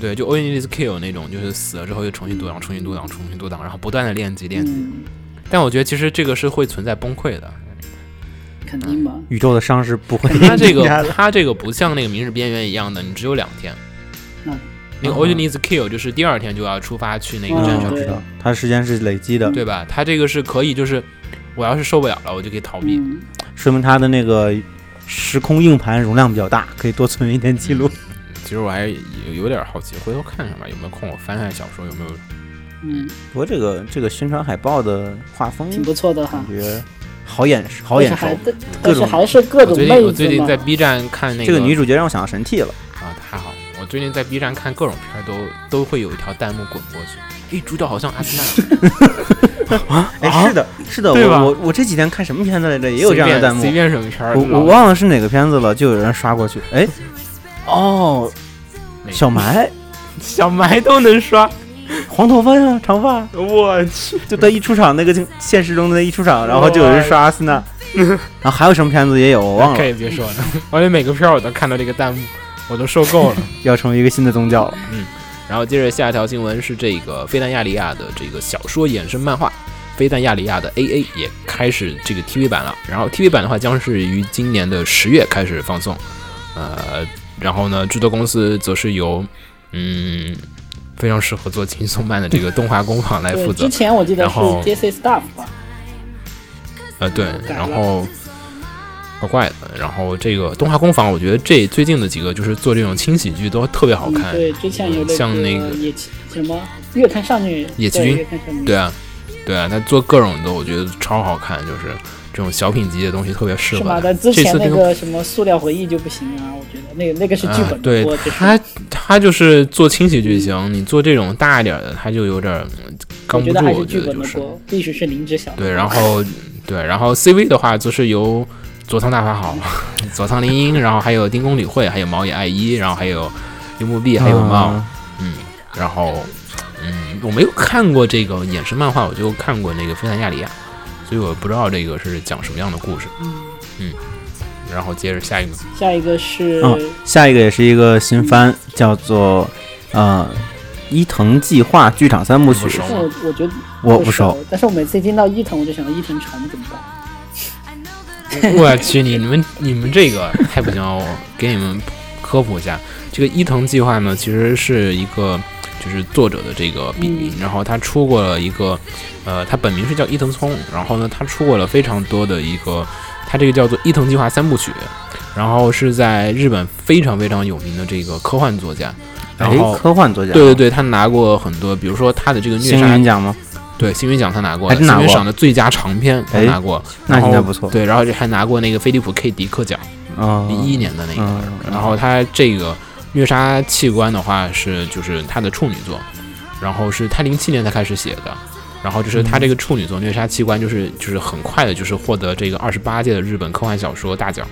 对，就 All You Need Is Kill 那种，就是死了之后又重新读档、重新读档、重新读档，然后不断的练级练级。嗯，但我觉得其实这个是会存在崩溃的。肯定嘛。宇宙的伤是不会他这个增加的它这个不像那个明日边缘一样的，你只有两天。嗯那个 All You Need Is Kill 就是第二天就要出发去那个战知道，它时间是累积的，对吧？它这个是可以，就是我要是受不了了，我就可以逃避。嗯，说明它的那个时空硬盘容量比较大，可以多存一点记录。其实我还有有点好奇，回头看看吧，有没有空我翻翻小说，有没有嗯，不过这个这个宣传海报的画风挺不错的哈感。觉好眼好眼熟但是。还各种还是各我种妹最近我最近在 B 站看那个这个女主角让我想到神替了，最近在 B 站看各种片儿都都会有一条弹幕滚过去，诶，主角好像阿斯纳，哎，是的，是的，我我我这几天看什么片子来着，也有这样的弹幕。随，便什么片儿，我我忘了是哪个片子了，就有人刷过去，哎，哦，小埋，小埋都能刷，黄头发呀，长发，我去，就他一出场那个就现实中的那一出场，然后就有人刷阿森纳，然后还有什么片子也有，我忘了，可以别说了，我觉得每个片儿我都看到这个弹幕，我都受够了。要成为一个新的宗教了。嗯然后接着下一条新闻是这个飞弹亚利亚的这个小说衍生漫画《飞弹亚里亚》的 AA 也开始这个 TV 版了。然后 TV 版的话将是于今年的十月开始放送。呃，然后呢，制作公司则是由嗯非常适合做轻松漫的这个动画工坊来，负责之。前我记得是然后 JC Staff 吧，呃，对，然后怪怪的。然后这个动画工坊，我觉得这最近的几个就是做这种轻喜剧都特别好看。嗯对，之前有那像那个什么月刊少女，野崎君对啊，对啊，他做各种的，我觉得超好看，就是这种小品级的东西特别适是吗？合他。但之前那这次这个什么塑料回忆就不行啊，我觉得那个那个是剧本啊对他他就是做轻喜剧行，你做这种大一点的，他就有点嗯刚不住，我觉得还是剧本的觉得就是，必须是。对，然后对，然后 CV 的话就是由佐仓大法好、佐仓绫音，然后还有丁宫理惠，还有毛野爱一，然后还有樱木碧，还有茂，嗯。嗯，然后嗯，我没有看过这个衍生漫画，我就看过那个《飞弹亚里亚》，所以我不知道这个是讲什么样的故事。嗯。然后接着下一个，下一个是嗯下一个也是一个新番，叫做呃伊藤计划剧场三部曲。我我觉得不我不熟，，但是我每次一听到伊藤，我就想到伊藤诚怎么办？我去，你们你们这个太不行了，我给你们科普一下，这个伊藤计划呢，其实是一个就是作者的这个笔名，然后他出过了一个，呃，他本名是叫伊藤聪，然后呢，他出过了非常多的一个，他这个叫做伊藤计划三部曲，然后是在日本非常非常有名的这个科幻作家，然哎后，科幻作家，对对，对，他拿过很多，比如说他的这个虐星杀奖吗？对，星云奖他拿过，星云赏的最佳长篇他哎拿过，那应该不错对，然后还拿过那个菲利普 K 迪克奖，嗯，一一年的那个。嗯，然后他这个虐杀器官的话是就是他的处女作，然后是他零七年才开始写的。然后就是他这个处女作《虐杀器官》，就是就是很快的，就是获得这个二十八届的日本科幻小说大奖。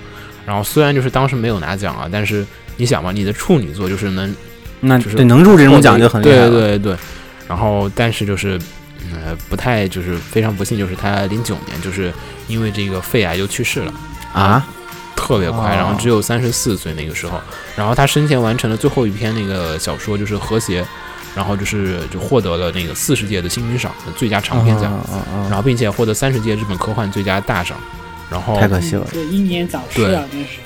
然后虽然就是当时没有拿奖啊，但是你想嘛，你的处女作就是能那就是对能入这种奖就很厉害对了。对对。然后，但是就是，呃，不太就是非常不幸，就是他零九年就是因为这个肺癌就去世了，啊，特别快，哦然后只有三十四岁那个时候。然后他生前完成了最后一篇那个小说，就是《和谐》，然后就是就获得了那个四十届的星云赏的最佳长篇奖，嗯嗯然后并且获得三十届日本科幻最佳大赏。然后太可惜了。对，英年早逝啊，真是。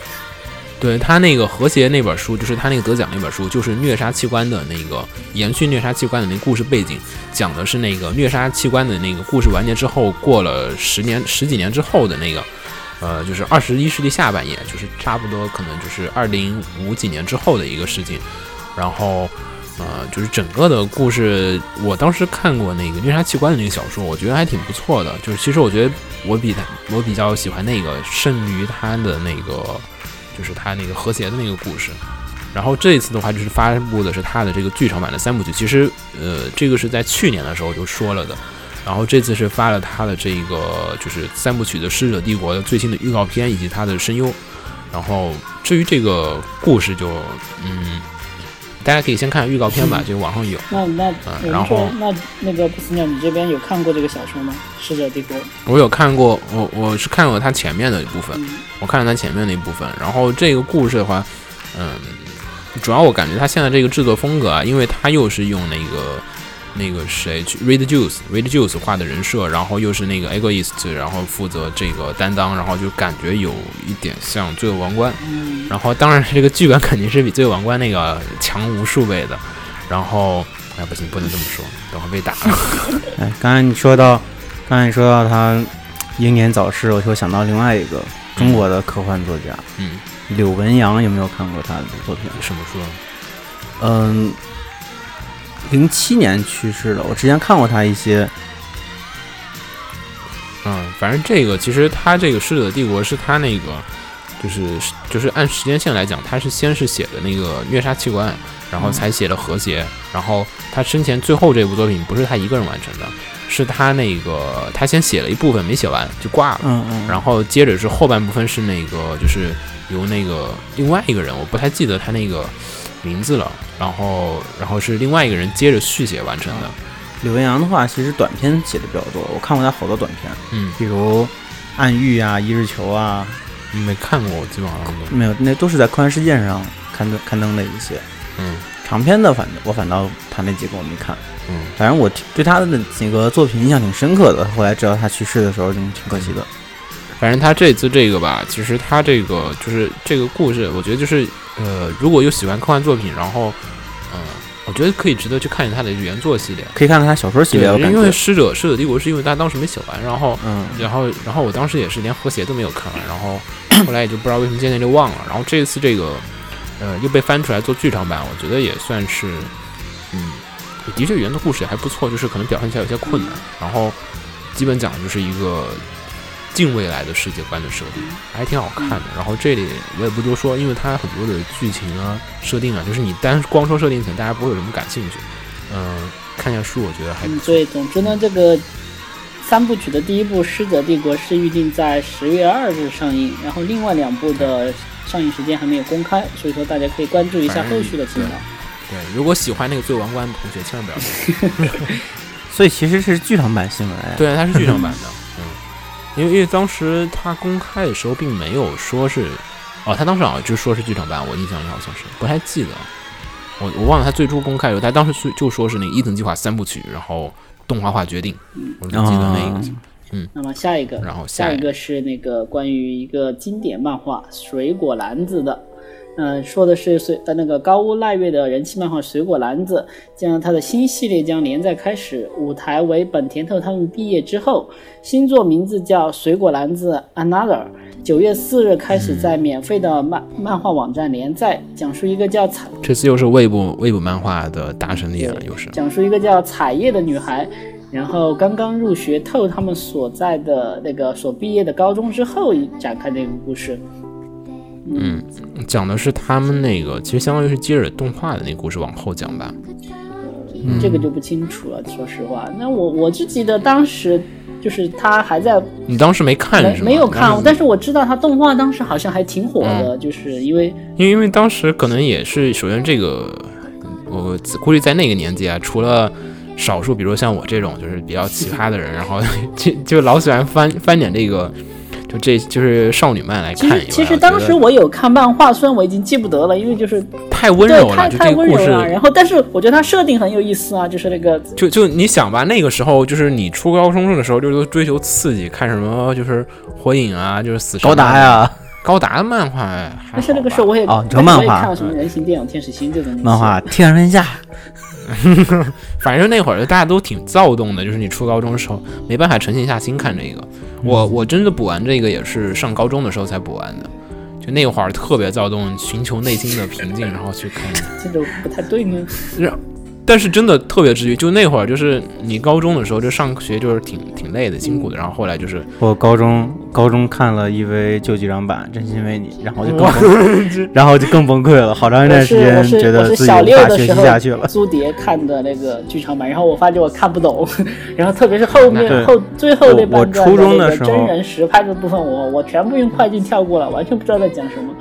对他那个和谐那本书，就是他那个得奖那本书，就是虐杀器官的那个延续虐杀器官的那个故事背景，讲的是那个虐杀器官的那个故事完结之后，过了十年十几年之后的那个，呃，就是二十一世纪下半叶，就是差不多可能就是二零五几年之后的一个事情，然后。呃，就是整个的故事，我当时看过那个虐杀器官的那个小说，我觉得还挺不错的。就是其实我觉得我比他，我比较喜欢那个胜于他的那个就是他那个和谐的那个故事。然后这一次的话，就是发布的是他的这个剧场版的三部曲。其实，呃，这个是在去年的时候就说了的。然后这次是发了他的这个就是三部曲的《逝者帝国》的最新的预告片以及他的声优。然后至于这个故事就，嗯，大家可以先看预告片吧，这个网上有。那那嗯我然后那那个不死鸟，你这边有看过这个小说吗？《逝者帝国》。我有看过，我我是看过他前面的一部分，嗯，我看了他前面的一部分，然后这个故事的话，嗯，主要我感觉他现在这个制作风格啊，因为他又是用那个那个谁去 Read Juice 画的人设，然后又是那个 Egoist，然后负责这个担当，然后就感觉有一点像《罪恶王冠》，嗯，然后当然这个剧本肯定是比《罪恶王冠》那个强无数倍的，然后哎不行，不能这么说，等会被打了。哎，刚才你说到，刚才你说到他英年早逝，我就想到另外一个中国的科幻作家嗯，柳文阳，有没有看过他的作品？什么书？嗯，零七年去世的，我之前看过他一些，嗯，反正这个其实他这个《逝者的帝国》是他那个，就是就是按时间线来讲，他是先是写的那个虐杀器官，然后才写的和谐，然后他生前最后这部作品不是他一个人完成的，是他那个他先写了一部分没写完就挂了，嗯嗯，然后接着是后半部分是那个就是由那个另外一个人，我不太记得他那个名字了，然后然后是另外一个人接着续写完成的，柳文阳的话，其实短篇写的比较多，我看过他好多短篇，嗯，比如《暗喻》啊，《一日球》啊，没看过，我基本上都，没有，那都是在科幻世界上刊登刊登的一些嗯长篇的，反正我反倒他那几个我没看。嗯。反正我对他的那个作品印象挺深刻的。后来知道他去世的时候，就挺可惜的。反正他这次这个吧，其实他这个就是这个故事，我觉得就是呃，如果有喜欢科幻作品，然后嗯、我觉得可以值得去看一下他的原作系列。可以看看他小说系列，对，因为《。使者使者帝国》是因为他当时没写完，然后嗯，然后然后我当时也是连和谐都没有看完，然后后来也就不知道为什么渐渐就忘了。然后这一次这个呃又被翻出来做剧场版，我觉得也算是嗯，的确原的故事也还不错，就是可能表现起来有些困难，然后基本讲的就是一个近未来的世界观的设定，还挺好看的。然后这里我也不多说，因为它很多的剧情啊、设定啊，就是你单光说设定，可能大家不会有什么感兴趣。嗯、看一下书，我觉得还不嗯，错。对，总之呢，这个三部曲的第一部《狮者帝国》是预定在十月二日上映，然后另外两部的上映时间还没有公开，所以说大家可以关注一下后续的情况。对，如果喜欢那个《最王冠》的同学，千万不要看。所以其实是剧场版新闻。哎，对啊，它是剧场版的，嗯，因为因为当时他公开的时候并没有说是，哦，他当时好像就说是剧场版，我印象里好像是不太记得，我我忘了他最初公开的时候，他当时就就说是那个伊藤计划三部曲，然后动画化决定，我只记得那个，嗯那么下一个，然后下一下一个是那个关于一个经典漫画《水果篮子》的。嗯、说的是水呃那个高屋赖月的人气漫画《水果篮子》，将它的新系列将连载开始，舞台为本田透他们毕业之后，新作名字叫《水果篮子 Another》。九月四日开始在免费的漫漫画网站连载，讲述一个叫彩这次又是未部未部漫画的大胜利了，又是。讲述一个叫彩叶的女孩，然后刚刚入学透他们所在的那个所毕业的高中之后展开的一个故事。嗯，讲的是他们那个，其实相当于是接着动画的那个故事往后讲吧。这个就不清楚了，说实话。那我我就记得当时就是他还在你当时没看没是吗？没有看但是我知道他动画当时好像还挺火的，就是因为因为因为当时可能也是，首先这个，我估计在那个年纪啊，除了少数，比如像我这种就是比较奇葩的人，然后 就就老喜欢翻翻点这个，就这就是少女漫来看以外。实其实当时我有看漫画，虽然我已经记不得了，因为就是太温柔了，就太太这个故事温柔了。然后，但是我觉得它设定很有意思啊，就是那个就就你想吧，那个时候就是你初高中的时候，就都追求刺激，看什么就是火影啊，就是死神高达啊，呀，高达的漫画。但是那个时候我也哦这那个时候漫画看了什么人形电影、天使心这种漫画《天上人下》反正那会儿大家都挺躁动的，就是你初高中的时候没办法沉静下心看这个。我我真的补完这个也是上高中的时候才补完的，就那会儿特别躁动，寻求内心的平静，然后去看。这种不太对呢。但是真的特别治愈，就那会儿就是你高中的时候就上学就是挺挺累的、辛苦的，然后后来就是我高中高中看了 EV 旧剧场版《真心为你》，然后就更 崩，然后就更崩溃了，好长一段时间觉得自己我是小无法学习下去了。租碟看的那个剧场版，然后我发觉我看不懂，然后特别是后面后最后那我我半段初中那个的时候真人实拍的部分，我我全部用快进跳过了，完全不知道在讲什么。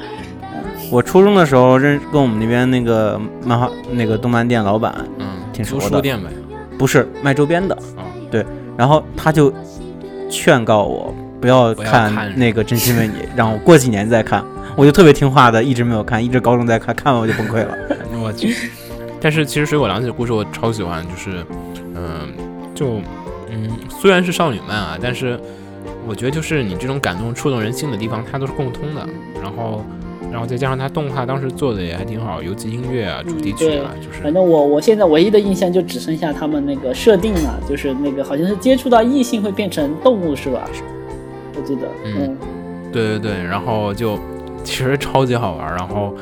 我初中的时候认跟我们那边那个漫画那个动漫店老板，嗯，挺熟的书店呗。不是卖周边的，嗯，对，然后他就劝告我不要看看那个《真心为你》，让我过几年再看。我就特别听话的，一直没有看，一直高中在看，看完我就崩溃了。我去。但是其实《水果凉子》的故事我超喜欢，就是，嗯、就，嗯，虽然是少女漫啊，但是我觉得就是你这种感动、触动人心的地方，它都是共通的。然后，然后再加上它动画当时做的也还挺好，尤其音乐啊、主题曲啊，就是反正我我现在唯一的印象就只剩下他们那个设定了，就是那个好像是接触到异性会变成动物是吧？我记得，嗯嗯，对对对，然后就其实超级好玩儿，然后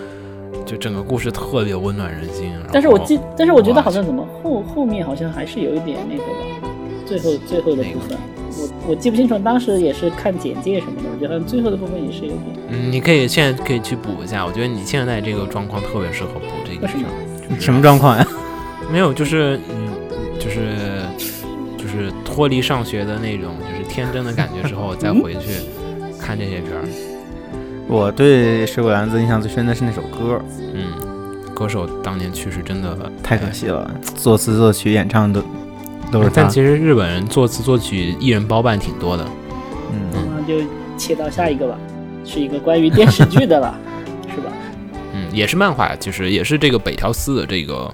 就整个故事特别温暖人心。但是我记，但是我觉得好像怎么后后面好像还是有一点那个吧，最后最后的部分，我我记不清楚，当时也是看简介什么的，我觉得最后的部分也是有点。嗯，你可以现在可以去补一下，我觉得你现在这个状况特别适合补这个为什么就是什么状况呀？没有，就是嗯，就是就是脱离上学的那种，就是天真的感觉之后，再回去看这些片儿。我对水果篮子印象最深的是那首歌，嗯，歌手当年去世真的太可惜了，作词作曲演唱都都是他但。其实日本人作词作曲一人包办挺多的。嗯，那就切到下一个吧，是一个关于电视剧的了，是吧？嗯，也是漫画，其实也是这个北条司的这个，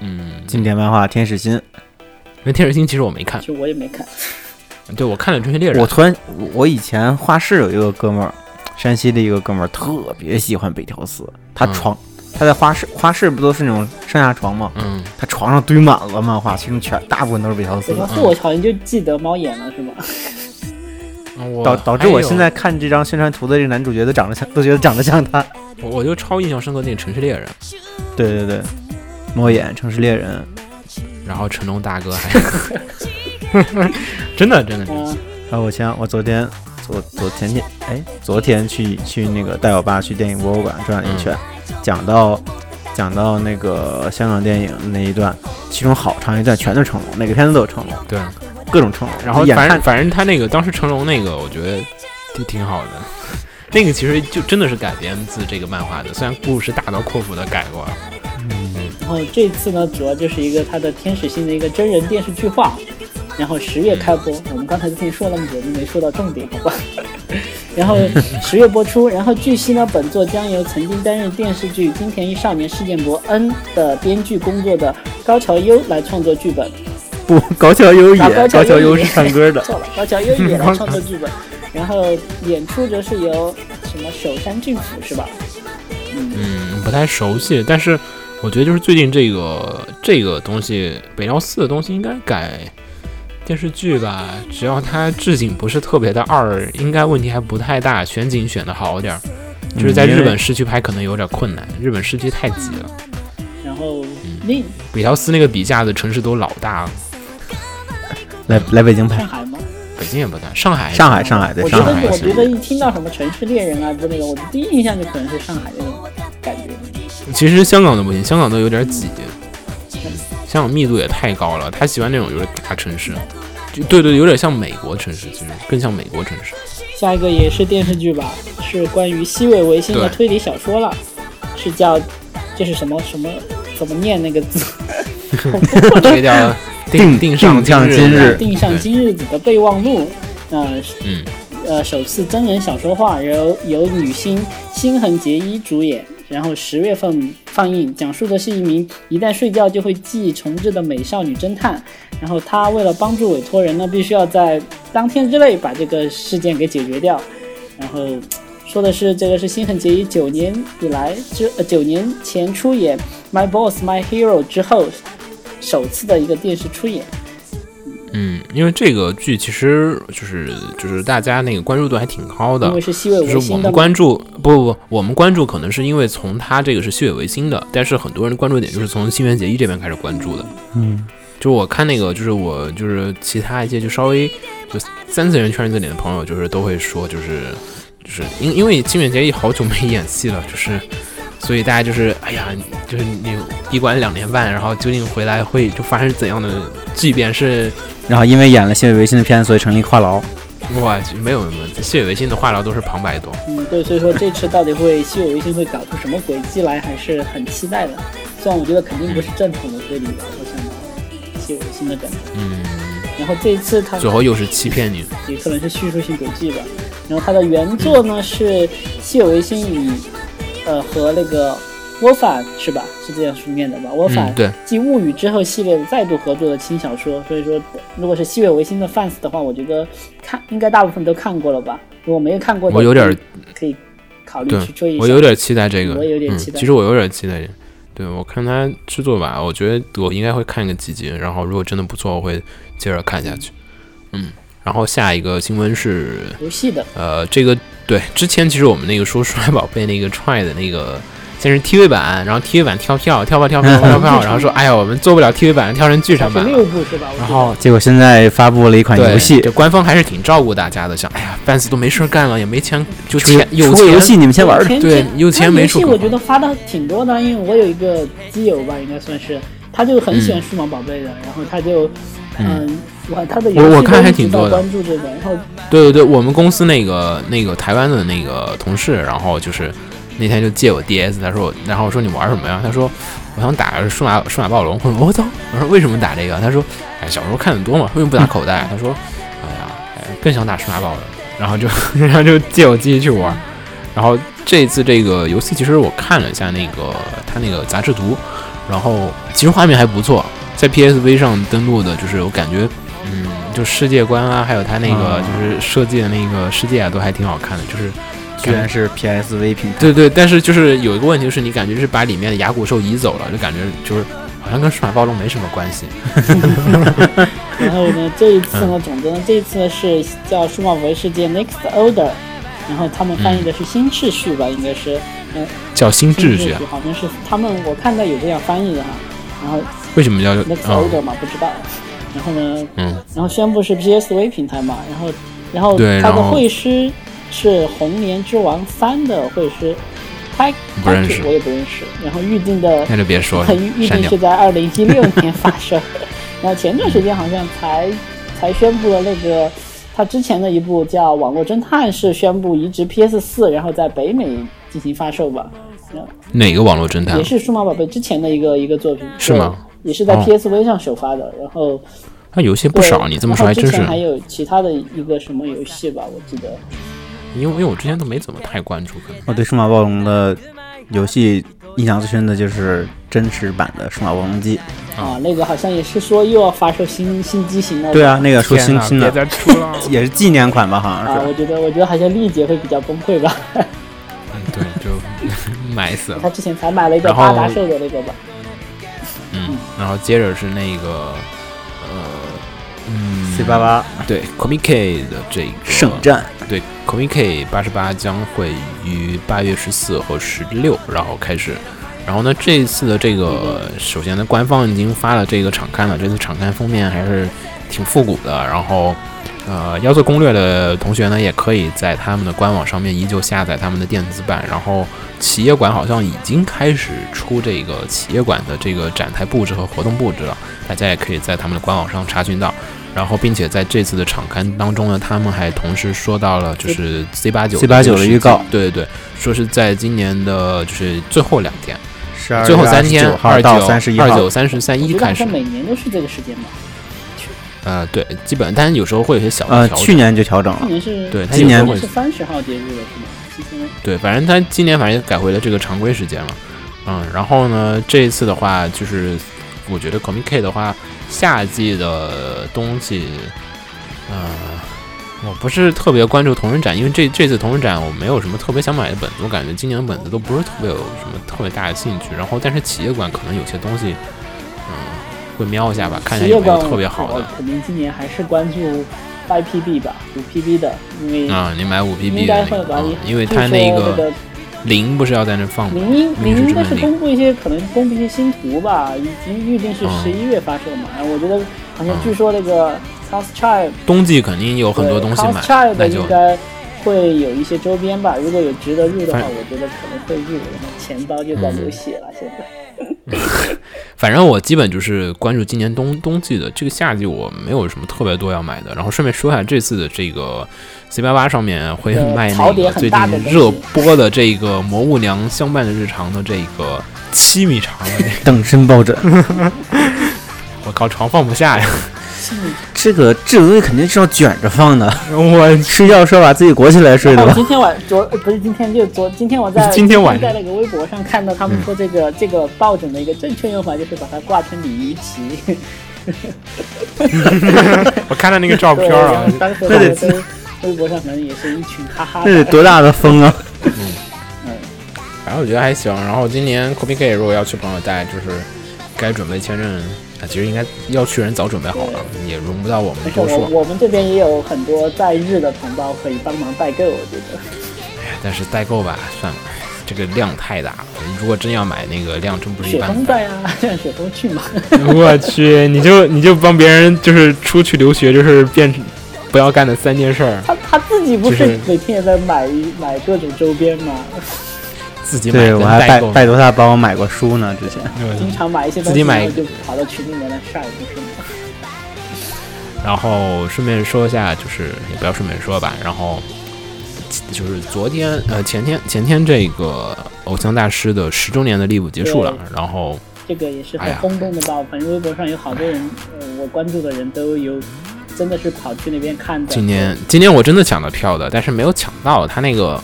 嗯，经典漫画《天使心》，因为天使心其实我没看，其实我也没看，对我看了《真血猎人我》，突然，我我以前画室有一个哥们儿，山西的一个哥们儿，特别喜欢北条司。他嗯床，他在花市花市不都是那种上下床吗？嗯，他床上堆满了漫画，其中全大部分都是北条司。的，北条司我好像就记得猫眼了，是吗？导导致我现在看这张宣传图的这个男主角都长得像，都觉得长得像他。我我就超印象深刻那个《城市猎人》，对对对，猫眼、城市猎人，然后成龙大哥还，真的真的，嗯，还有我前我昨天昨昨前天哎，昨天去去那个带我爸去电影博物馆转了一圈，讲到讲到那个香港电影那一段，其中好长一段全都是成龙，每个片子都有成龙，对。各种成龙。然后反正反正他那个当时成龙那个，我觉得就挺好的。那个其实就真的是改编自这个漫画的，虽然故事大刀阔斧的改过了。然后这次呢，主要就是一个他的天使星的一个真人电视剧化，然后十月开播。我们刚才之前说了那么久，都没说到重点，好吧？然后十月播出，然后据悉呢，本作将由曾经担任电视剧《金田一少年事件簿 N》的编剧工作的高桥优来创作剧本。不高桥优也，啊高桥优也高桥优是 唱歌的，错了，高桥优也来创作剧本，然后演出则是由什么首山俊辅是吧？嗯，不太熟悉，但是我觉得就是最近这个这个东西，北条四的东西应该改电视剧吧，只要它置景不是特别的二，应该问题还不太大，选景选的好点儿。就是在日本市区拍可能有点困难，日本市区太挤了。然后另北条司那个笔架的城市都老大了，来来北京拍上，海吗？北京也不大，上海上海上海对我觉上海得我觉得一听到什么城市猎人啊之类的，我的第一印象就可能是上海那种感觉。其实香港的不行，香港都有点挤，香港密度也太高了。他喜欢那种就是大城市，就对对，有点像美国城市，其实更像美国城市。下一个也是电视剧吧，是关于西尾维新的推理小说了，是叫这是什么什么怎么念那个字？这个叫 定定上定上日今日定上今日子的备忘录，呃嗯，呃首次真人小说化，由由女星新垣结衣主演，然后十月份放映，讲述的是一名一旦睡觉就会记忆重置的美少女侦探，然后她为了帮助委托人呢，必须要在当天之内把这个事件给解决掉，然后。说的是这个是新垣结衣九年以来之呃九年前出演《My Boss My Hero》之后首次的一个电视出演，嗯，因为这个剧其实就是就是大家那个关注度还挺高的因为，是西尾就是我们关注不不不，我们关注可能是因为从他这个是西尾维新的，但是很多人的关注点就是从新垣结衣这边开始关注的。嗯，就我看那个，就是我就是其他一些就稍微就三次元圈子里的朋友，就是都会说，就是就是因因为新垣结衣好久没演戏了，就是所以大家就是哎呀，就是你闭关两年半，然后究竟回来会就发生怎样的巨变？是然后因为演了谢伟维新的片子，所以成立话痨。哇，没有没有没有，谢伟新的话痨都是旁白多。嗯，对，所以说这次到底会西尾维新会搞出什么轨迹来，还是很期待的。虽然我觉得肯定不是正统的推理吧，我想到西尾维新的感觉。嗯，然后这一次他最后又是欺骗你。也可能是叙述性轨迹吧。然后他的原作呢是西尾维新与呃和那个窝反是吧？是这样书念的吧？我反嗯，对，继《物语》之后系列的再度合作的轻小说，所以说如果是西尾维新的 fans 的话，我觉得看应该大部分都看过了吧？如果没有看过的，我有点儿可以考虑去追一下。我有点期待这个。我有点期待嗯。其实我有点期待。对，我看他制作吧，我觉得我应该会看个几集，然后如果真的不错，我会接着看下去。嗯，然后下一个新闻是，游戏的，呃，这个对，之前其实我们那个说数码宝贝那个 try 的那个。先是 TV 版，然后 TV 版跳跳跳票跳票跳票，然后说 哎呀，我们做不了 TV 版，跳成剧场版了。六部是吧？然后结果现在发布了一款游戏，这官方还是挺照顾大家的，想哎呀，fans 都没事干了，也没钱，就钱有钱出个游戏，你们先玩儿。对有钱他游戏没处可我觉得发的挺多的，因为我有一个基友吧，应该算是，他就很喜欢数码宝贝的，然后他就，嗯，我，他的游戏我我看都一直在还挺多的关注这个，然后对对对，我们公司那个那个台湾的那个同事，然后就是那天就借我 DS，他说我，然后我说你玩什么呀？他说我想打数码数码暴龙。我说我操！我说为什么打这个？他说哎，小时候看的多嘛，为什么不打口袋？他说哎呀，哎更想打数码暴龙，然后就 然后就借我机器去玩。然后这次这个游戏其实我看了一下那个他那个杂志图，然后其实画面还不错，在 PSV 上登录的，就是我感觉。嗯，就世界观啊，还有他那个啊就是设计的那个世界啊，都还挺好看的。就是居然是 PSV 平台，对对，但是就是有一个问题，就是你感觉是把里面的牙骨兽移走了，就感觉就是好像跟数码暴龙没什么关系。然后呢，这一次嗯呢，总之呢，这一次呢是叫《数码宝贝世界 Next Order》，然后他们翻译的是新秩序吧，应该是，嗯，叫新新秩序啊？好像是他们我看到有这样翻译的哈，然后为什么叫 Next 啊？Order 嘛，不知道。然后呢，嗯，然后宣布是 PSV 平台嘛，然后然后他的对然后绘师是《红莲之王三》的绘师，他不认识我也不认识。然后预定的那就别说了 预，定是。在二零一六年发售，然后前段时间好像才才宣布了那个。他之前的一部叫《网络侦探》是宣布移植 PS 四，然后在北美进行发售吧，哪个网络侦探也？是数码宝贝之前的一个一个作品，是吗？也是在哦 PSV 上首发的，然后它游戏不少，你这么说还真是之前。还有其他的一个什么游戏吧，我记得。因为因为我之前都没怎么太关注，可能我对数码暴龙的游戏印象最深的就是真实版的数码暴龙机。啊，那个好像也是说又要发售新新机型了。对啊，那个说新新的别再出了。也是纪念款吧，好像啊，是。我觉得我觉得好像丽姐会比较崩溃吧。嗯，对，就 买死了。他之前才买了一个八达兽的那个吧，嗯，然后接着是那个 C 八八对 Comic 的这个圣战，对 Comic 八十八将会于八月十四和十六然后开始。然后呢，这一次的这个，首先呢，官方已经发了这个场刊了。这次场刊封面还是挺复古的。然后，呃，要做攻略的同学呢，也可以在他们的官网上面依旧下载他们的电子版。然后，企业馆好像已经开始出这个企业馆的这个展台布置和活动布置了，大家也可以在他们的官网上查询到。然后，并且在这次的场刊当中呢，他们还同时说到了就是 C 八九 C 八九的预告，对对对，说是在今年的就是最后两天。十二最后三天，二到三十一二九、三十、三一开始。每年都是这个时间吧？呃，对，基本，但是有时候会有些小呃，去年就调整了。去年是，对，今年是三十号节日了，是吗？对，反正他今年反正改回了这个常规时间了。嗯，然后呢，这一次的话，就是我觉得 Comic K 的话，夏季的东西，嗯。我不是特别关注同人展，因为这这次同人展我没有什么特别想买的本子，我感觉今年的本子都不是特别有什么特别大的兴趣。然后，但是企业馆可能有些东西，嗯，会瞄一下吧，看一下有没有特别好的。肯定今年还是关注 IPB 吧，五 PB 的，因为啊，你买五 PB 应该会把你，因为它那个零不是要在那放吗？零零应该是公布一些，可能公布一些新图吧，以及预定是十一月发售嘛。我觉得好像据说那个。Cos Child 冬季肯定有很多东西买，那就应该会有一些周边吧。如果有值得入的话，我觉得可能会入。钱包就在流血了，现在。反正我基本就是关注今年冬冬季的，这个夏季我没有什么特别多要买的。然后顺便说一下，这次的这个 C 八八上面会卖那个最近热播的这个魔物娘相伴的日常的这个七米长的等身抱枕。我靠，床放不下呀。这个这个东西肯定是要卷着放的。我 睡觉时候把自己裹起来睡的吧？今天晚昨不是今天就昨今天我在今天晚在那个微博上看到他们说这个这个抱枕的一个正确用法就是把它挂成鲤鱼旗。我看到那个照片啊，当时在微博上可能也是一群哈哈。那得多大的风啊！嗯嗯，反正我觉得还行。然后今年 Kobe K 如果要去朋友带，就是该准备签证。啊，其实应该要去人早准备好了，也容不到我们多说。我们这边也有很多在日的同胞可以帮忙代购，我觉得。但是代购吧，算了，这个量太大了。如果真要买，那个量真不是一般。雪峰在啊，让雪峰去嘛。我去，你就你就帮别人，就是出去留学，就是变成不要干的三件事儿。他他自己不是每天也在买买各种周边吗？自己对我还拜拜托他帮我买过书呢，之前经常买一些自己买就跑到群里面来晒，不是吗？然后顺便说一下，就是也不要顺便说吧，然后就是昨天呃前天前天这个偶像大师的十周年的 live 结束了，然后这个也是很轰动的吧？反正微博上有好多人，呃，我关注的人都有，真的是跑去那边看的。今年今年我真的抢到票的，但是没有抢到他那个。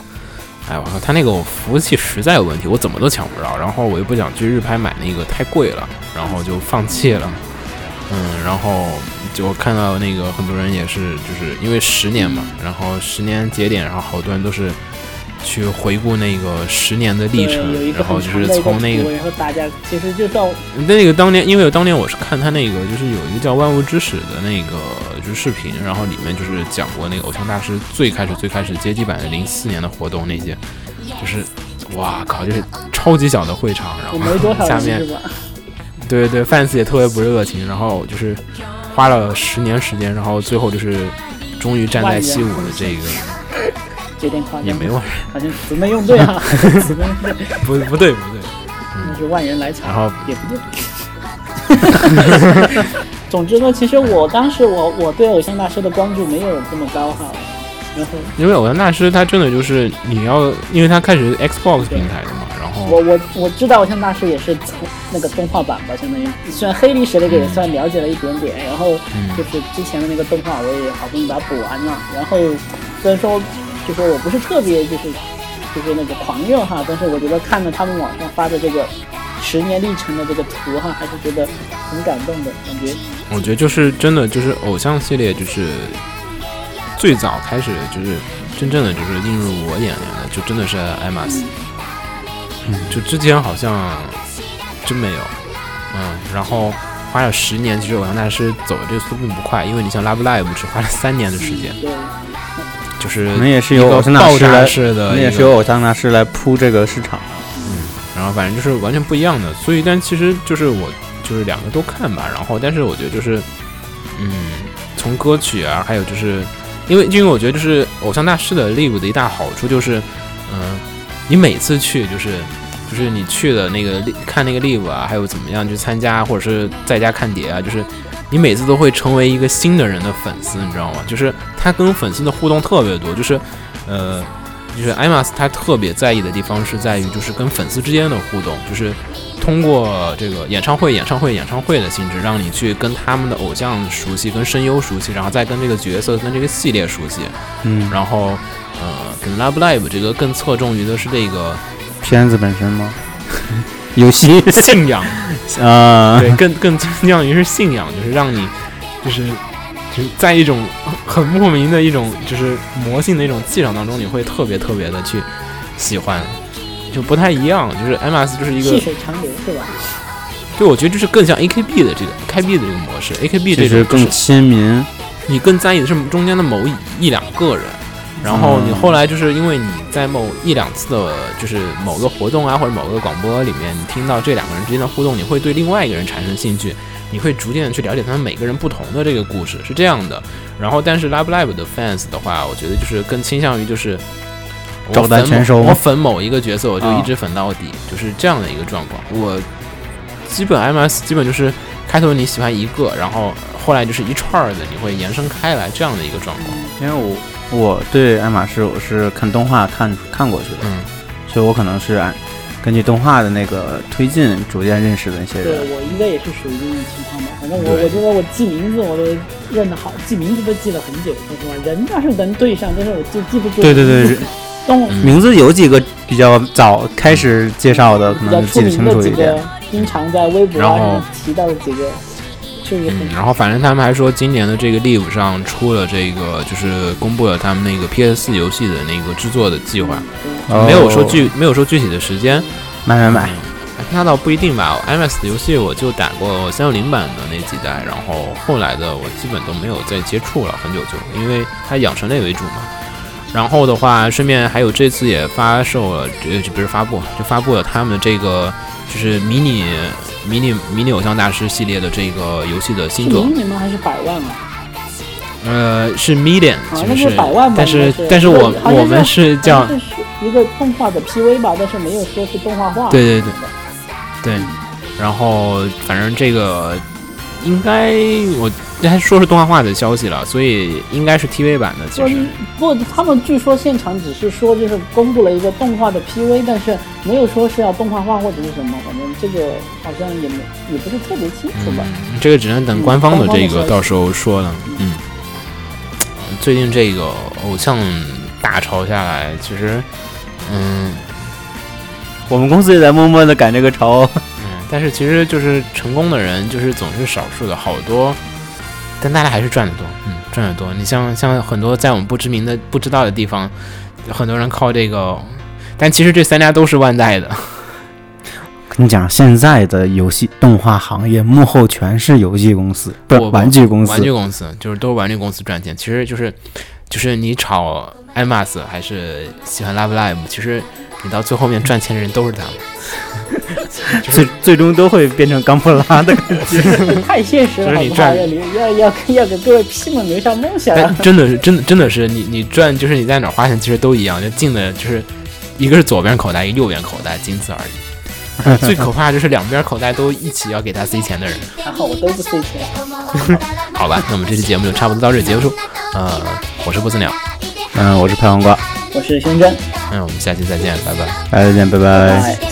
哎我靠，他那个服务器实在有问题，我怎么都抢不着。然后我又不想去日拍买那个太贵了，然后就放弃了。嗯，然后就我看到那个很多人也是，就是因为十年嘛，然后十年节点，然后好多人都是。去回顾那个十年的历程，然后就是从那个，然后大家其实就到那个当年，因为当年我是看他那个，就是有一个叫《万物之始》的那个就是视频，然后里面就是讲过那个偶像大师最开始最开始街机版的零四年的活动那些，就是哇靠，就是超级小的会场，然后 下面对对对，fans 也特别不热情，然后就是花了十年时间，然后最后就是终于站在西武的这个。有点夸张，也没万，好像词没用对啊，词没用对，不不对不对，那是万人来抢，然后。也不对。总之呢，其实我当时我我对偶像大师的关注没有这么高哈，然后因为偶像大师他真的就是你要，因为他开始 Xbox 平台的嘛，然后。我我我知道偶像大师也是从那个动画版吧，相当于虽然黑历史那个也算了解了一点点，然后就是之前的那个动画我也好不容易把它补完了，然后虽然说。就说我不是特别就是就是那个狂热哈，但是我觉得看了他们网上发的这个十年历程的这个图哈，还是觉得很感动的感觉。我觉得就是真的就是偶像系列就是最早开始就是真正的就是映入我眼帘的，就真的是艾玛斯。就之前好像真没有，嗯，然后花了十年，其实偶像大师走的这个速度并不快，因为你像 Love Live 只花了三年的时间，对，就是可能也是一个由偶像大师的一个，可能也是由偶像大师来铺这个市场。嗯然后反正就是完全不一样的，所以但其实就是我就是两个都看吧，然后但是我觉得就是，嗯，从歌曲啊，还有就是因为因为我觉得就是偶像大师的 live 的一大好处就是，嗯、你每次去就是就是你去的那个看那个 live 啊，还有怎么样去参加或者是在家看碟啊，就是你每次都会成为一个新的人的粉丝，你知道吗？就是他跟粉丝的互动特别多，就是呃。就是艾玛斯他特别在意的地方是在于，就是跟粉丝之间的互动，就是通过这个演唱会、演唱会、演唱会的性质，让你去跟他们的偶像熟悉，跟声优熟悉，然后再跟这个角色、跟这个系列熟悉。嗯，然后，呃，跟 Love Live 这个更侧重于的是这个片子本身吗？游戏信仰，啊，对，更更倾向于是信仰，就是让你就是就是在一种很莫名的一种就是魔性的一种气场当中，你会特别特别的去喜欢，就不太一样。就是 MS 就是一个细水长流是吧？对，我觉得就是更像 AKB 的这个 AKB 的这个模式，AKB 这就是更种就是亲民。你更在意的是中间的某一一两个人，然后你嗯后来就是因为你在某一两次的，就是某个活动啊或者某个广播里面，你听到这两个人之间的互动，你会对另外一个人产生兴趣，你会逐渐的去了解他们每个人不同的这个故事，是这样的。然后，但是 Love Live 的 fans 的话，我觉得就是更倾向于就是。我照单粉全收我粉某一个角色，我就啊一直粉到底，就是这样的一个状况。我基本 MS 基本就是开头你喜欢一个，然后后来就是一串的，你会延伸开来这样的一个状况。因为我我对爱马仕我是看动画看看过去的，嗯，所以我可能是按根据动画的那个推进逐渐认识的那些人对。我应该也是属于这种情况吧。反正我我觉得我记名字我都认得好，记名字都记了很久，说实话，人倒是能对上，但是我就记不住。对对对，动嗯名字有几个比较早开始介绍的，可比较能记得出名的几清楚一点个。，经常在微博上提到的几个，嗯，然后反正他们还说今年的这个 Live 上出了这个，就是公布了他们那个 PS 游戏的那个制作的计划，哦没有说具没有说具体的时间。买买买，那倒不一定吧，MS 的游戏我就打过三六零版的那几代，然后后来的我基本都没有再接触了，很久就，因为它养成类为主嘛。然后的话，顺便还有这次也发售了，呃，不是发布，就发布了他们这个就是迷你迷你迷你偶像大师系列的这个游戏的新作迷你吗？还是百万啊？呃，是是其实是百万吧，但是是但是我我们是叫是一个动画的 PV 吧，但是没有说是动画化。对对对对，然后反正这个应该我还说是动画化的消息了，所以应该是 TV 版的。其实不，他们据说现场只是说就是公布了一个动画的 PV，但是没有说是要动画化或者是什么，反正这个好像也没也不是特别清楚吧。嗯，这个只能等官方的这个到时候说了。嗯，最近这个偶像大潮下来，其实嗯我们公司也在默默的赶这个潮。嗯，但是其实就是成功的人就是总是少数的，好多，但大家还是赚得多，嗯，赚得多。你像像很多在我们不知名的、不知道的地方，很多人靠这个，但其实这三家都是万代的，跟你讲，现在的游戏动画行业幕后全是游戏公司，不玩具公司。玩具公司就是都是玩具公司赚钱。其实就是就是你炒 IMAX 还是喜欢 Love Live，其实你到最后面赚钱的人都是他们。最最终都会变成钢普拉的感觉。太现实了？就是你赚要要要要给各位屁们留下梦想啊！真的是真的真的是你你赚就是你在哪儿花钱其实都一样，就进的就是一个是左边口袋，一个右边口袋，仅此而已。最可怕就是两边口袋都一起要给他塞钱的人。还好我都不塞钱。好吧，那我们这期节目就差不多到这里结束。呃，我是不死鸟，嗯，我是拍黄瓜，我是胸针，那我们下期再见，拜拜。大家再见，拜拜。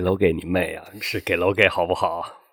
给楼给你妹啊！是给楼给好不好？